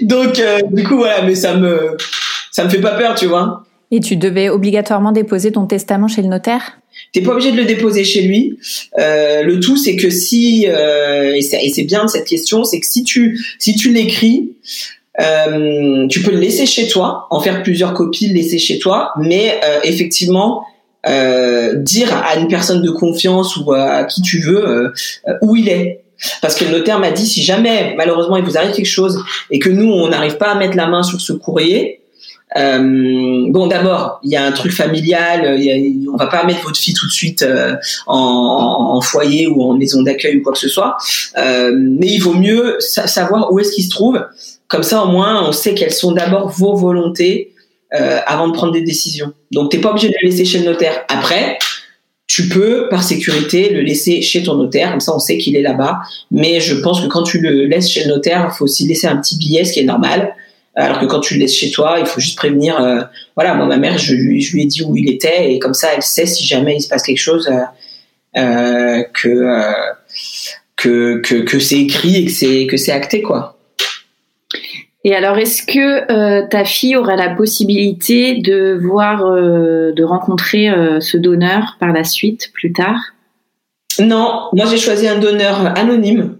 Donc euh, du coup voilà mais ça me ça me fait pas peur tu vois. Et tu devais obligatoirement déposer ton testament chez le notaire? T'es pas obligé de le déposer chez lui. Euh, le tout, c'est que si euh, et c'est bien cette question, c'est que si tu si tu l'écris, euh, tu peux le laisser chez toi, en faire plusieurs copies, le laisser chez toi, mais euh, effectivement, euh, dire à une personne de confiance ou à qui tu veux euh, où il est. Parce que le notaire m'a dit si jamais malheureusement il vous arrive quelque chose et que nous on n'arrive pas à mettre la main sur ce courrier, euh, bon, d'abord, il y a un truc familial. Il y a, on va pas mettre votre fille tout de suite euh, en, en, foyer ou en maison d'accueil ou quoi que ce soit. Euh, mais il vaut mieux savoir où est-ce qu'il se trouve. Comme ça, au moins, on sait quelles sont d'abord vos volontés euh, avant de prendre des décisions. Donc, t'es pas obligé de le laisser chez le notaire. Après, tu peux, par sécurité, le laisser chez ton notaire, comme ça on sait qu'il est là-bas. Mais je pense que quand tu le laisses chez le notaire, il faut aussi laisser un petit billet, ce qui est normal. Alors que quand tu le laisses chez toi, il faut juste prévenir. Euh, voilà, moi ma mère, je lui, ai dit où il était et comme ça, elle sait si jamais il se passe quelque chose euh, euh que, euh, que que que c'est écrit et que c'est que c'est acté quoi. Et alors, est-ce que euh, ta fille aura la possibilité de voir, euh, de rencontrer euh, ce donneur par la suite, plus tard? Non, moi j'ai choisi un donneur anonyme.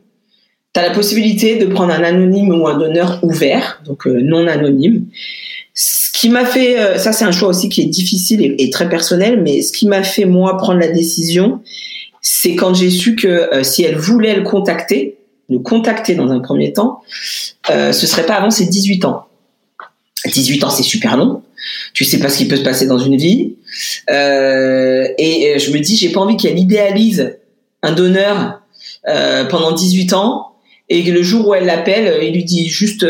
Tu as la possibilité de prendre un anonyme ou un donneur ouvert, donc non anonyme. Ce qui m'a fait, ça c'est un choix aussi qui est difficile et, et, très personnel, mais ce qui m'a fait moi prendre la décision, c'est quand j'ai su que si elle voulait le contacter, le contacter dans un premier temps, euh, ce serait pas avant ses 18 ans. 18 ans, c'est super long. Tu sais pas ce qui peut se passer dans une vie. Euh, et euh, je me dis, j'ai pas envie qu'elle idéalise un donneur euh, pendant 18 ans et que le jour où elle l'appelle, il lui dit juste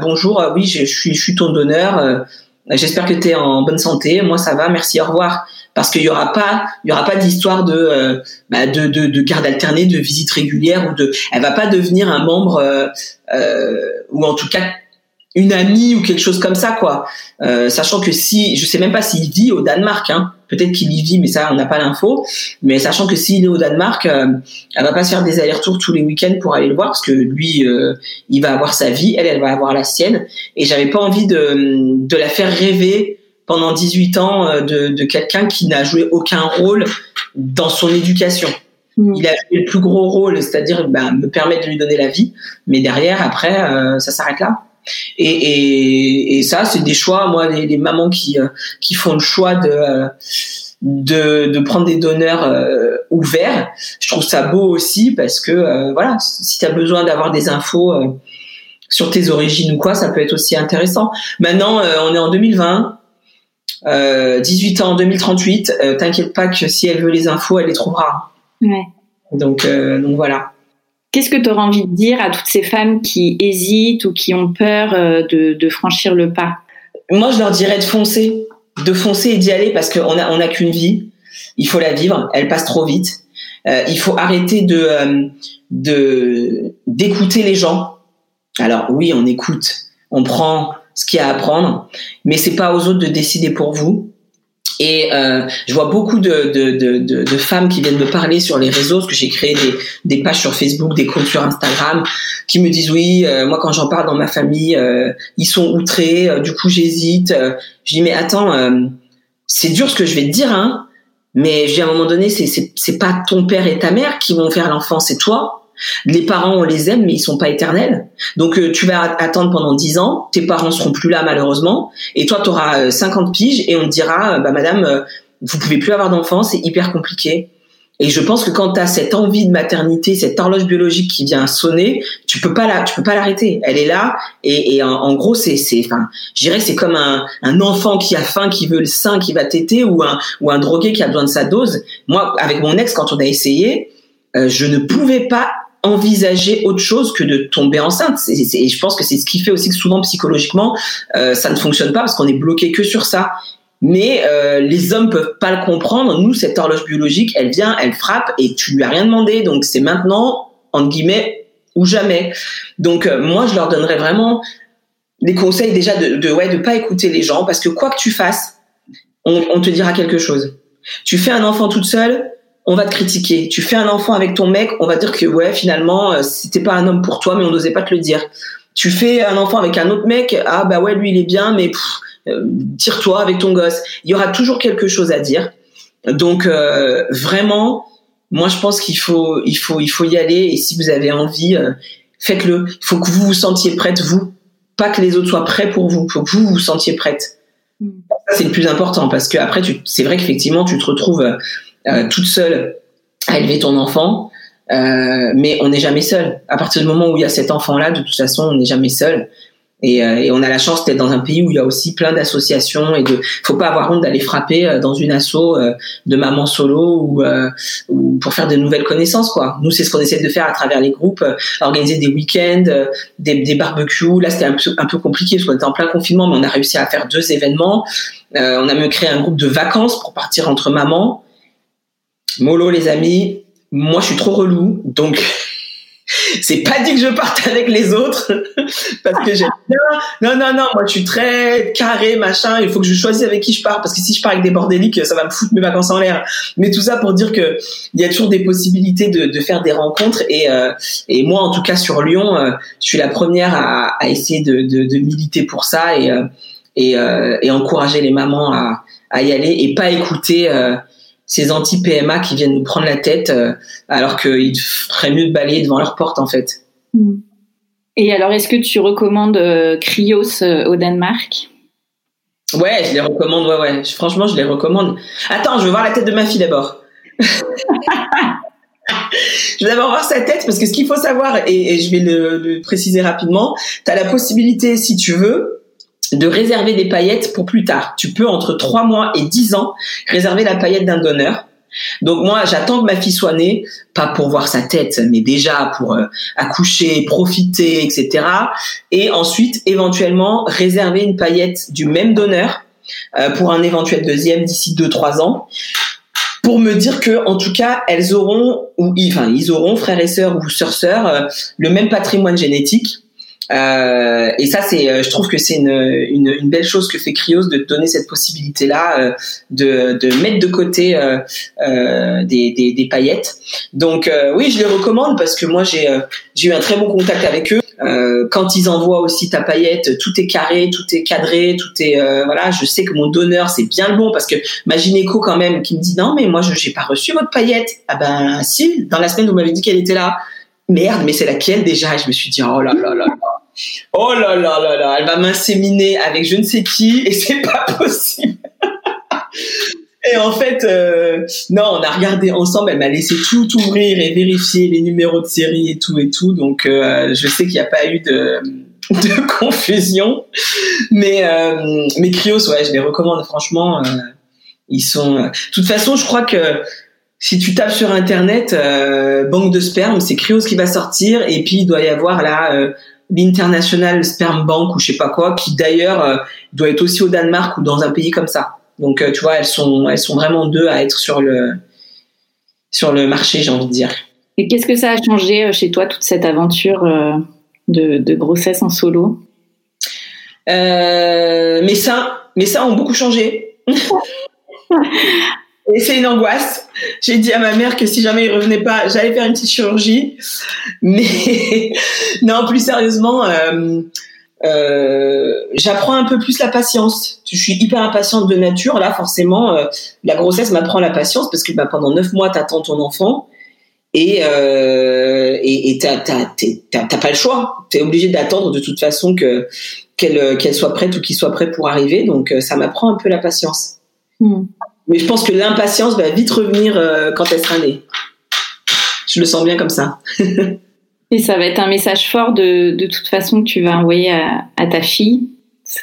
bonjour, oui, je, suis, je suis ton donneur. J'espère que tu es en bonne santé. Moi, ça va. Merci. Au revoir. Parce qu'il y aura pas, il y aura pas d'histoire de, euh, bah, de, de, de, garde alternée, de visite régulière ou de. Elle va pas devenir un membre euh, euh, ou en tout cas une amie ou quelque chose comme ça, quoi. Euh, sachant que si, je sais même pas s'il vit au Danemark, hein. Peut-être qu'il y vit, mais ça, on n'a pas l'info. Mais sachant que s'il est au Danemark, euh, elle va pas se faire des allers-retours tous les week-ends pour aller le voir, parce que lui, euh, il va avoir sa vie, elle, elle va avoir la sienne. Et j'avais pas envie de, de la faire rêver pendant 18 ans euh, de, de quelqu'un qui n'a joué aucun rôle dans son éducation. Mmh. Il a joué le plus gros rôle, c'est-à-dire bah, me permettre de lui donner la vie, mais derrière, après, ça s'arrête là. Et, et, et ça, c'est des choix. Moi, les, les mamans qui euh, qui font le choix de euh, de, de prendre des donneurs euh, ouverts, je trouve ça beau aussi parce que voilà, si tu as besoin d'avoir des infos sur tes origines ou quoi, ça peut être aussi intéressant. Maintenant, on est en 2020. 18 ans en 2038, t'inquiète pas que si elle veut les infos, elle les trouvera. Ouais. Donc, donc voilà. Qu'est-ce que tu auras envie de dire à toutes ces femmes qui hésitent ou qui ont peur euh, de, franchir le pas? Moi, je leur dirais de foncer, de foncer et d'y aller parce qu'on a, on a qu'une vie. Il faut la vivre. Elle passe trop vite. Euh, il faut arrêter de, euh, de d'écouter les gens. Alors oui, on écoute, on prend ce qu'il y a à prendre, mais c'est pas aux autres de décider pour vous. Et euh, je vois beaucoup de, de, de, de, femmes qui viennent me parler sur les réseaux, parce que j'ai créé des, des pages sur Facebook, des comptes sur Instagram, qui me disent oui, euh, moi quand j'en parle dans ma famille, euh, ils sont outrés, euh, du coup j'hésite. je dis mais attends, c'est dur ce que je vais te dire, hein, mais à un moment donné, c'est pas ton père et ta mère qui vont faire l'enfant, c'est toi. Les parents, on les aime, mais ils sont pas éternels. Donc euh, tu vas attendre pendant 10 ans, tes parents seront plus là malheureusement, et toi tu auras 50 piges et on te dira, euh, bah madame, euh, vous pouvez plus avoir d'enfants, c'est hyper compliqué. Et je pense que quand tu as cette envie de maternité, cette horloge biologique qui vient sonner, tu peux pas la, tu peux pas l'arrêter. Elle est là et, en, gros c'est, c'est, enfin, c'est comme un, un enfant qui a faim, qui veut le sein, qui va téter, ou un, ou un drogué qui a besoin de sa dose. Moi, avec mon ex, quand on a essayé, je ne pouvais pas envisager autre chose que de tomber enceinte. Et je pense que c'est ce qui fait aussi que souvent psychologiquement, euh, ça ne fonctionne pas parce qu'on est bloqué que sur ça. Mais euh, les hommes peuvent pas le comprendre. Nous, cette horloge biologique, elle vient, elle frappe et tu lui as rien demandé. Donc c'est maintenant, entre guillemets, ou jamais. Donc euh, moi, je leur donnerais vraiment des conseils déjà de, de ouais de pas écouter les gens parce que quoi que tu fasses, on, on te dira quelque chose. Tu fais un enfant toute seule, on va te critiquer. Tu fais un enfant avec ton mec, on va dire que ouais, finalement, euh, c'était pas un homme pour toi, mais on n'osait pas te le dire. Tu fais un enfant avec un autre mec, ah bah ouais, lui il est bien, mais euh, tire-toi avec ton gosse. Il y aura toujours quelque chose à dire. Donc euh, vraiment, moi je pense qu'il faut, il faut, il faut y aller. Et si vous avez envie, faites-le. Il faut que vous vous sentiez prête vous, pas que les autres soient prêts pour vous. Il faut que vous vous sentiez prête. Ça c'est le plus important parce que après, c'est vrai qu'effectivement, tu te retrouves euh, toute seule à élever ton enfant. Euh, mais on n'est jamais seul. À partir du moment où il y a cet enfant-là, de toute façon, on n'est jamais seul. Et, euh, et, on a la chance d'être dans un pays où il y a aussi plein d'associations et de faut pas avoir honte d'aller frapper dans une asso de maman solo ou, ou, pour faire de nouvelles connaissances. Nous c'est ce qu'on essaie de faire à travers les groupes, organiser des week-ends, des, barbecues. Là c'était un peu compliqué parce qu'on était en plein confinement mais on a réussi à faire deux événements. on a même créé un groupe de vacances pour partir entre mamans. Molo, les amis, moi je suis trop relou, donc (laughs) c'est pas dit que je parte avec les autres (laughs) parce que j'aime. Non, non, non, moi je suis très carré, machin. Il faut que je choisisse avec qui je pars parce que si je pars avec des bordéliques, ça va me foutre mes vacances en l'air. Mais tout ça pour dire que il y a toujours des possibilités de, faire des rencontres et, euh, et moi en tout cas sur Lyon, euh, je suis la première à, essayer de, de, militer pour ça et euh, et, encourager les mamans à y aller et pas écouter ces anti-PMA qui viennent nous prendre la tête euh, alors qu'il ferait mieux de balayer devant leur porte en fait. Hmm. Et alors, est-ce que tu recommandes euh, Cryos euh, au Danemark? Ouais, je les recommande, ouais, ouais. Franchement, je les recommande. Attends, je veux voir la tête de ma fille d'abord. je vais d'abord voir sa tête parce que ce qu'il faut savoir, et, je vais le, le préciser rapidement, tu as la possibilité, si tu veux, de réserver des paillettes pour plus tard. Tu peux entre 3 mois et 10 ans réserver la paillette d'un donneur. Donc moi, j'attends que ma fille soit née, pas pour voir sa tête, mais déjà pour euh, accoucher, profiter, etc. Et ensuite, éventuellement, réserver une paillette du même donneur euh, pour un éventuel deuxième d'ici 2-3 ans pour me dire que en tout cas elles auront ou enfin ils auront frères et sœurs ou sœurs sœurs euh, le même patrimoine génétique euh, et ça, c'est, euh, je trouve que c'est une, une, une, belle chose que fait Krios de donner cette possibilité-là euh, de, de mettre de côté euh, euh des, des, des, paillettes. Donc oui, je les recommande parce que moi j'ai j'ai eu un très bon contact avec eux. quand ils envoient aussi ta paillette, tout est carré, tout est cadré, tout est voilà. Je sais que mon donneur c'est bien le bon parce que ma gynéco quand même qui me dit non mais moi je j'ai pas reçu votre paillette. Ah ben si, dans la semaine vous m'avez dit qu'elle était là merde, mais c'est laquelle déjà? Et je me suis dit, oh là là là là. Oh là là là là, elle va m'inséminer avec je ne sais qui et c'est pas (laughs) possible. et en fait, euh, non, on a regardé ensemble. Elle m'a laissé tout ouvrir et vérifier les numéros de série et tout et tout. Donc, euh, je sais qu'il n'y a pas eu de, (laughs) de confusion. Mais, euh, mes Krios, ouais, je les recommande franchement. Euh, ils sont. De toute façon, je crois que si tu tapes sur internet euh, banque de sperme, c'est Krios qui va sortir et puis il doit y avoir là euh, l'International Sperm Bank ou je sais pas quoi qui d'ailleurs euh, doit être aussi au Danemark ou dans un pays comme ça. Donc tu vois, elles sont elles sont vraiment deux à être sur le sur le marché, j'ai envie de dire. Et qu'est-ce que ça a changé chez toi toute cette aventure de, de grossesse en solo? Mes seins, mes seins ont beaucoup changé. (laughs) Et c'est une angoisse. J'ai dit à ma mère que si jamais il revenait pas, j'allais faire une petite chirurgie. Mais (laughs) non, plus sérieusement, euh, euh, j'apprends un peu plus la patience. Je suis hyper impatiente de nature. Là, forcément, euh, la grossesse m'apprend la patience parce que bah, pendant neuf mois, t'attends ton enfant et euh, et t'as pas le choix. T'es obligé d'attendre de toute façon que qu'elle qu'elle soit prête ou qu'il soit prêt pour arriver. Donc ça m'apprend un peu la patience. Hmm. Mais je pense que l'impatience va vite revenir euh, quand elle sera née. Je le sens bien comme ça. (laughs) Et ça va être un message fort de, de toute façon que tu vas envoyer à, à ta fille.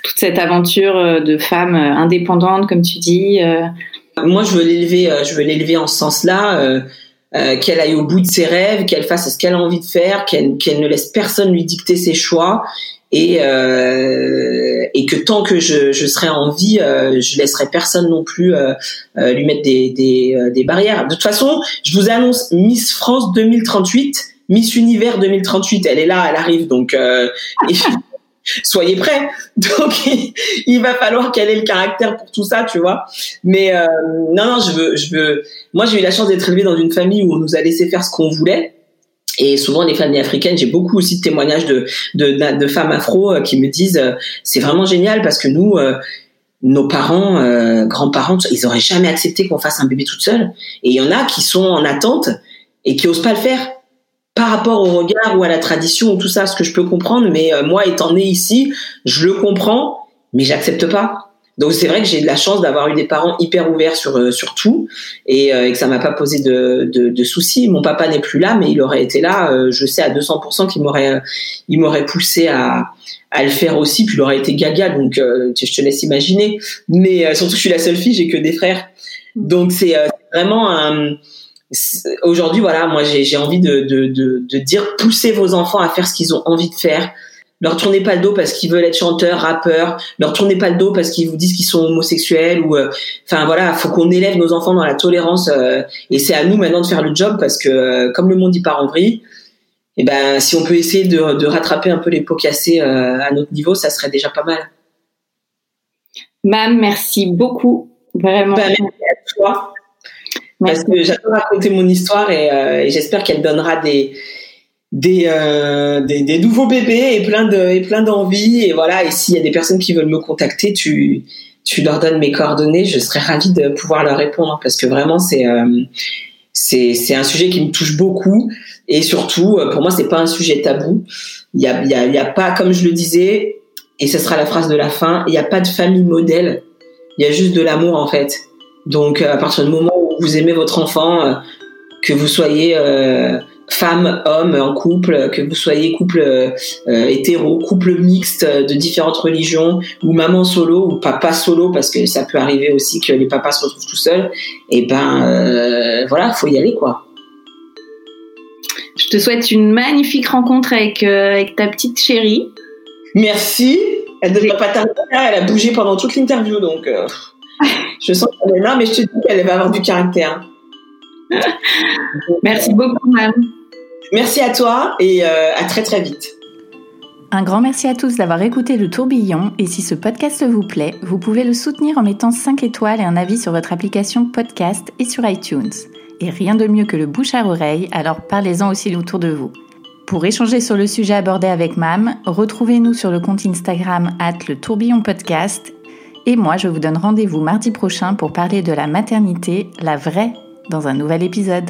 Toute cette aventure euh, de femme euh, indépendante, comme tu dis. Moi, je veux l'élever, je veux l'élever en ce sens-là. Euh, qu'elle aille au bout de ses rêves, qu'elle fasse ce qu'elle a envie de faire, qu'elle qu'elle ne laisse personne lui dicter ses choix et euh, et que tant que je, je serai en vie, euh, je laisserai personne non plus euh, euh lui mettre des, des, euh, des, barrières. De toute façon, je vous annonce Miss France 2038, Miss Univers 2038, elle est là, elle arrive, donc (laughs) soyez prêts. Donc (laughs) il, va falloir qu'elle ait le caractère pour tout ça, tu vois. Mais non, non, je veux, je veux. Moi, j'ai eu la chance d'être élevée dans une famille où on nous a laissé faire ce qu'on voulait. Et souvent, les familles africaines, j'ai beaucoup aussi de témoignages de, de, femmes afro euh, qui me disent euh, c'est vraiment génial parce que nous, euh, nos parents, grands-parents, ils auraient jamais accepté qu'on fasse un bébé toute seule. Et il y en a qui sont en attente et qui osent pas le faire par rapport au regard ou à la tradition ou tout ça, ce que je peux comprendre. Mais moi, étant né ici, je le comprends, mais j'accepte pas. Donc c'est vrai que j'ai de la chance d'avoir eu des parents hyper ouverts sur euh, sur tout et, euh, et que ça m'a pas posé de, de, de, soucis. Mon papa n'est plus là, mais il aurait été là. Euh, je sais à 200% qu'il m'aurait il m'aurait poussé à à le faire aussi. Puis il aurait été gaga, donc je te laisse imaginer. Mais surtout je suis la seule fille, j'ai que des frères, donc c'est vraiment un aujourd'hui voilà moi j'ai envie de, de, de, de dire poussez vos enfants à faire ce qu'ils ont envie de faire leur tournez pas le dos parce qu'ils veulent être chanteurs, rappeurs, leur tournez pas le dos parce qu'ils vous disent qu'ils sont homosexuels ou euh, enfin voilà, faut qu'on élève nos enfants dans la tolérance euh, et c'est à nous maintenant de faire le job parce que euh, comme le monde y part en vrille, et eh ben si on peut essayer de, de rattraper un peu les pots cassés à notre niveau, ça serait déjà pas mal. Mam, merci beaucoup, vraiment. Ben, merci à toi. Parce que j'adore raconter mon histoire et, et j'espère qu'elle donnera des, des, euh, des, nouveaux bébés et plein de et plein d'envie et voilà et s'il y a des personnes qui veulent me contacter tu tu leur donnes mes coordonnées je serais ravie de pouvoir leur répondre parce que vraiment c'est euh, c'est c'est un sujet qui me touche beaucoup. Et surtout euh, pour moi c'est pas un sujet tabou. Il y a il y a pas comme je le disais et ce sera la phrase de la fin il n'y a pas de famille modèle. Il y a juste de l'amour en fait. Donc à partir du moment où vous aimez votre enfant que vous soyez femme, homme en couple, que vous soyez couple euh, hétéro, couple mixte de différentes religions, ou maman solo ou papa solo, parce que ça peut arriver aussi que les papas se retrouvent tout seuls. Et ben euh, voilà, faut y aller quoi. Je te souhaite une magnifique rencontre avec, avec ta petite chérie. Merci. Elle ne pas tarder. Elle a bougé pendant toute l'interview, donc je sens qu'elle est là, mais je te dis qu'elle va avoir du caractère. Merci beaucoup, Mam. Merci à toi et euh, à très très vite. Un grand merci à tous d'avoir écouté le tourbillon et si ce podcast vous plaît, vous pouvez le soutenir en mettant 5 étoiles et un avis sur votre application podcast et sur iTunes. Et rien de mieux que le bouche à oreille, alors parlez-en aussi autour de vous. Pour échanger sur le sujet abordé avec Mam, retrouvez-nous sur le compte Instagram at le tourbillon podcast. Et moi, je vous donne rendez-vous mardi prochain pour parler de la maternité, la vraie, dans un nouvel épisode.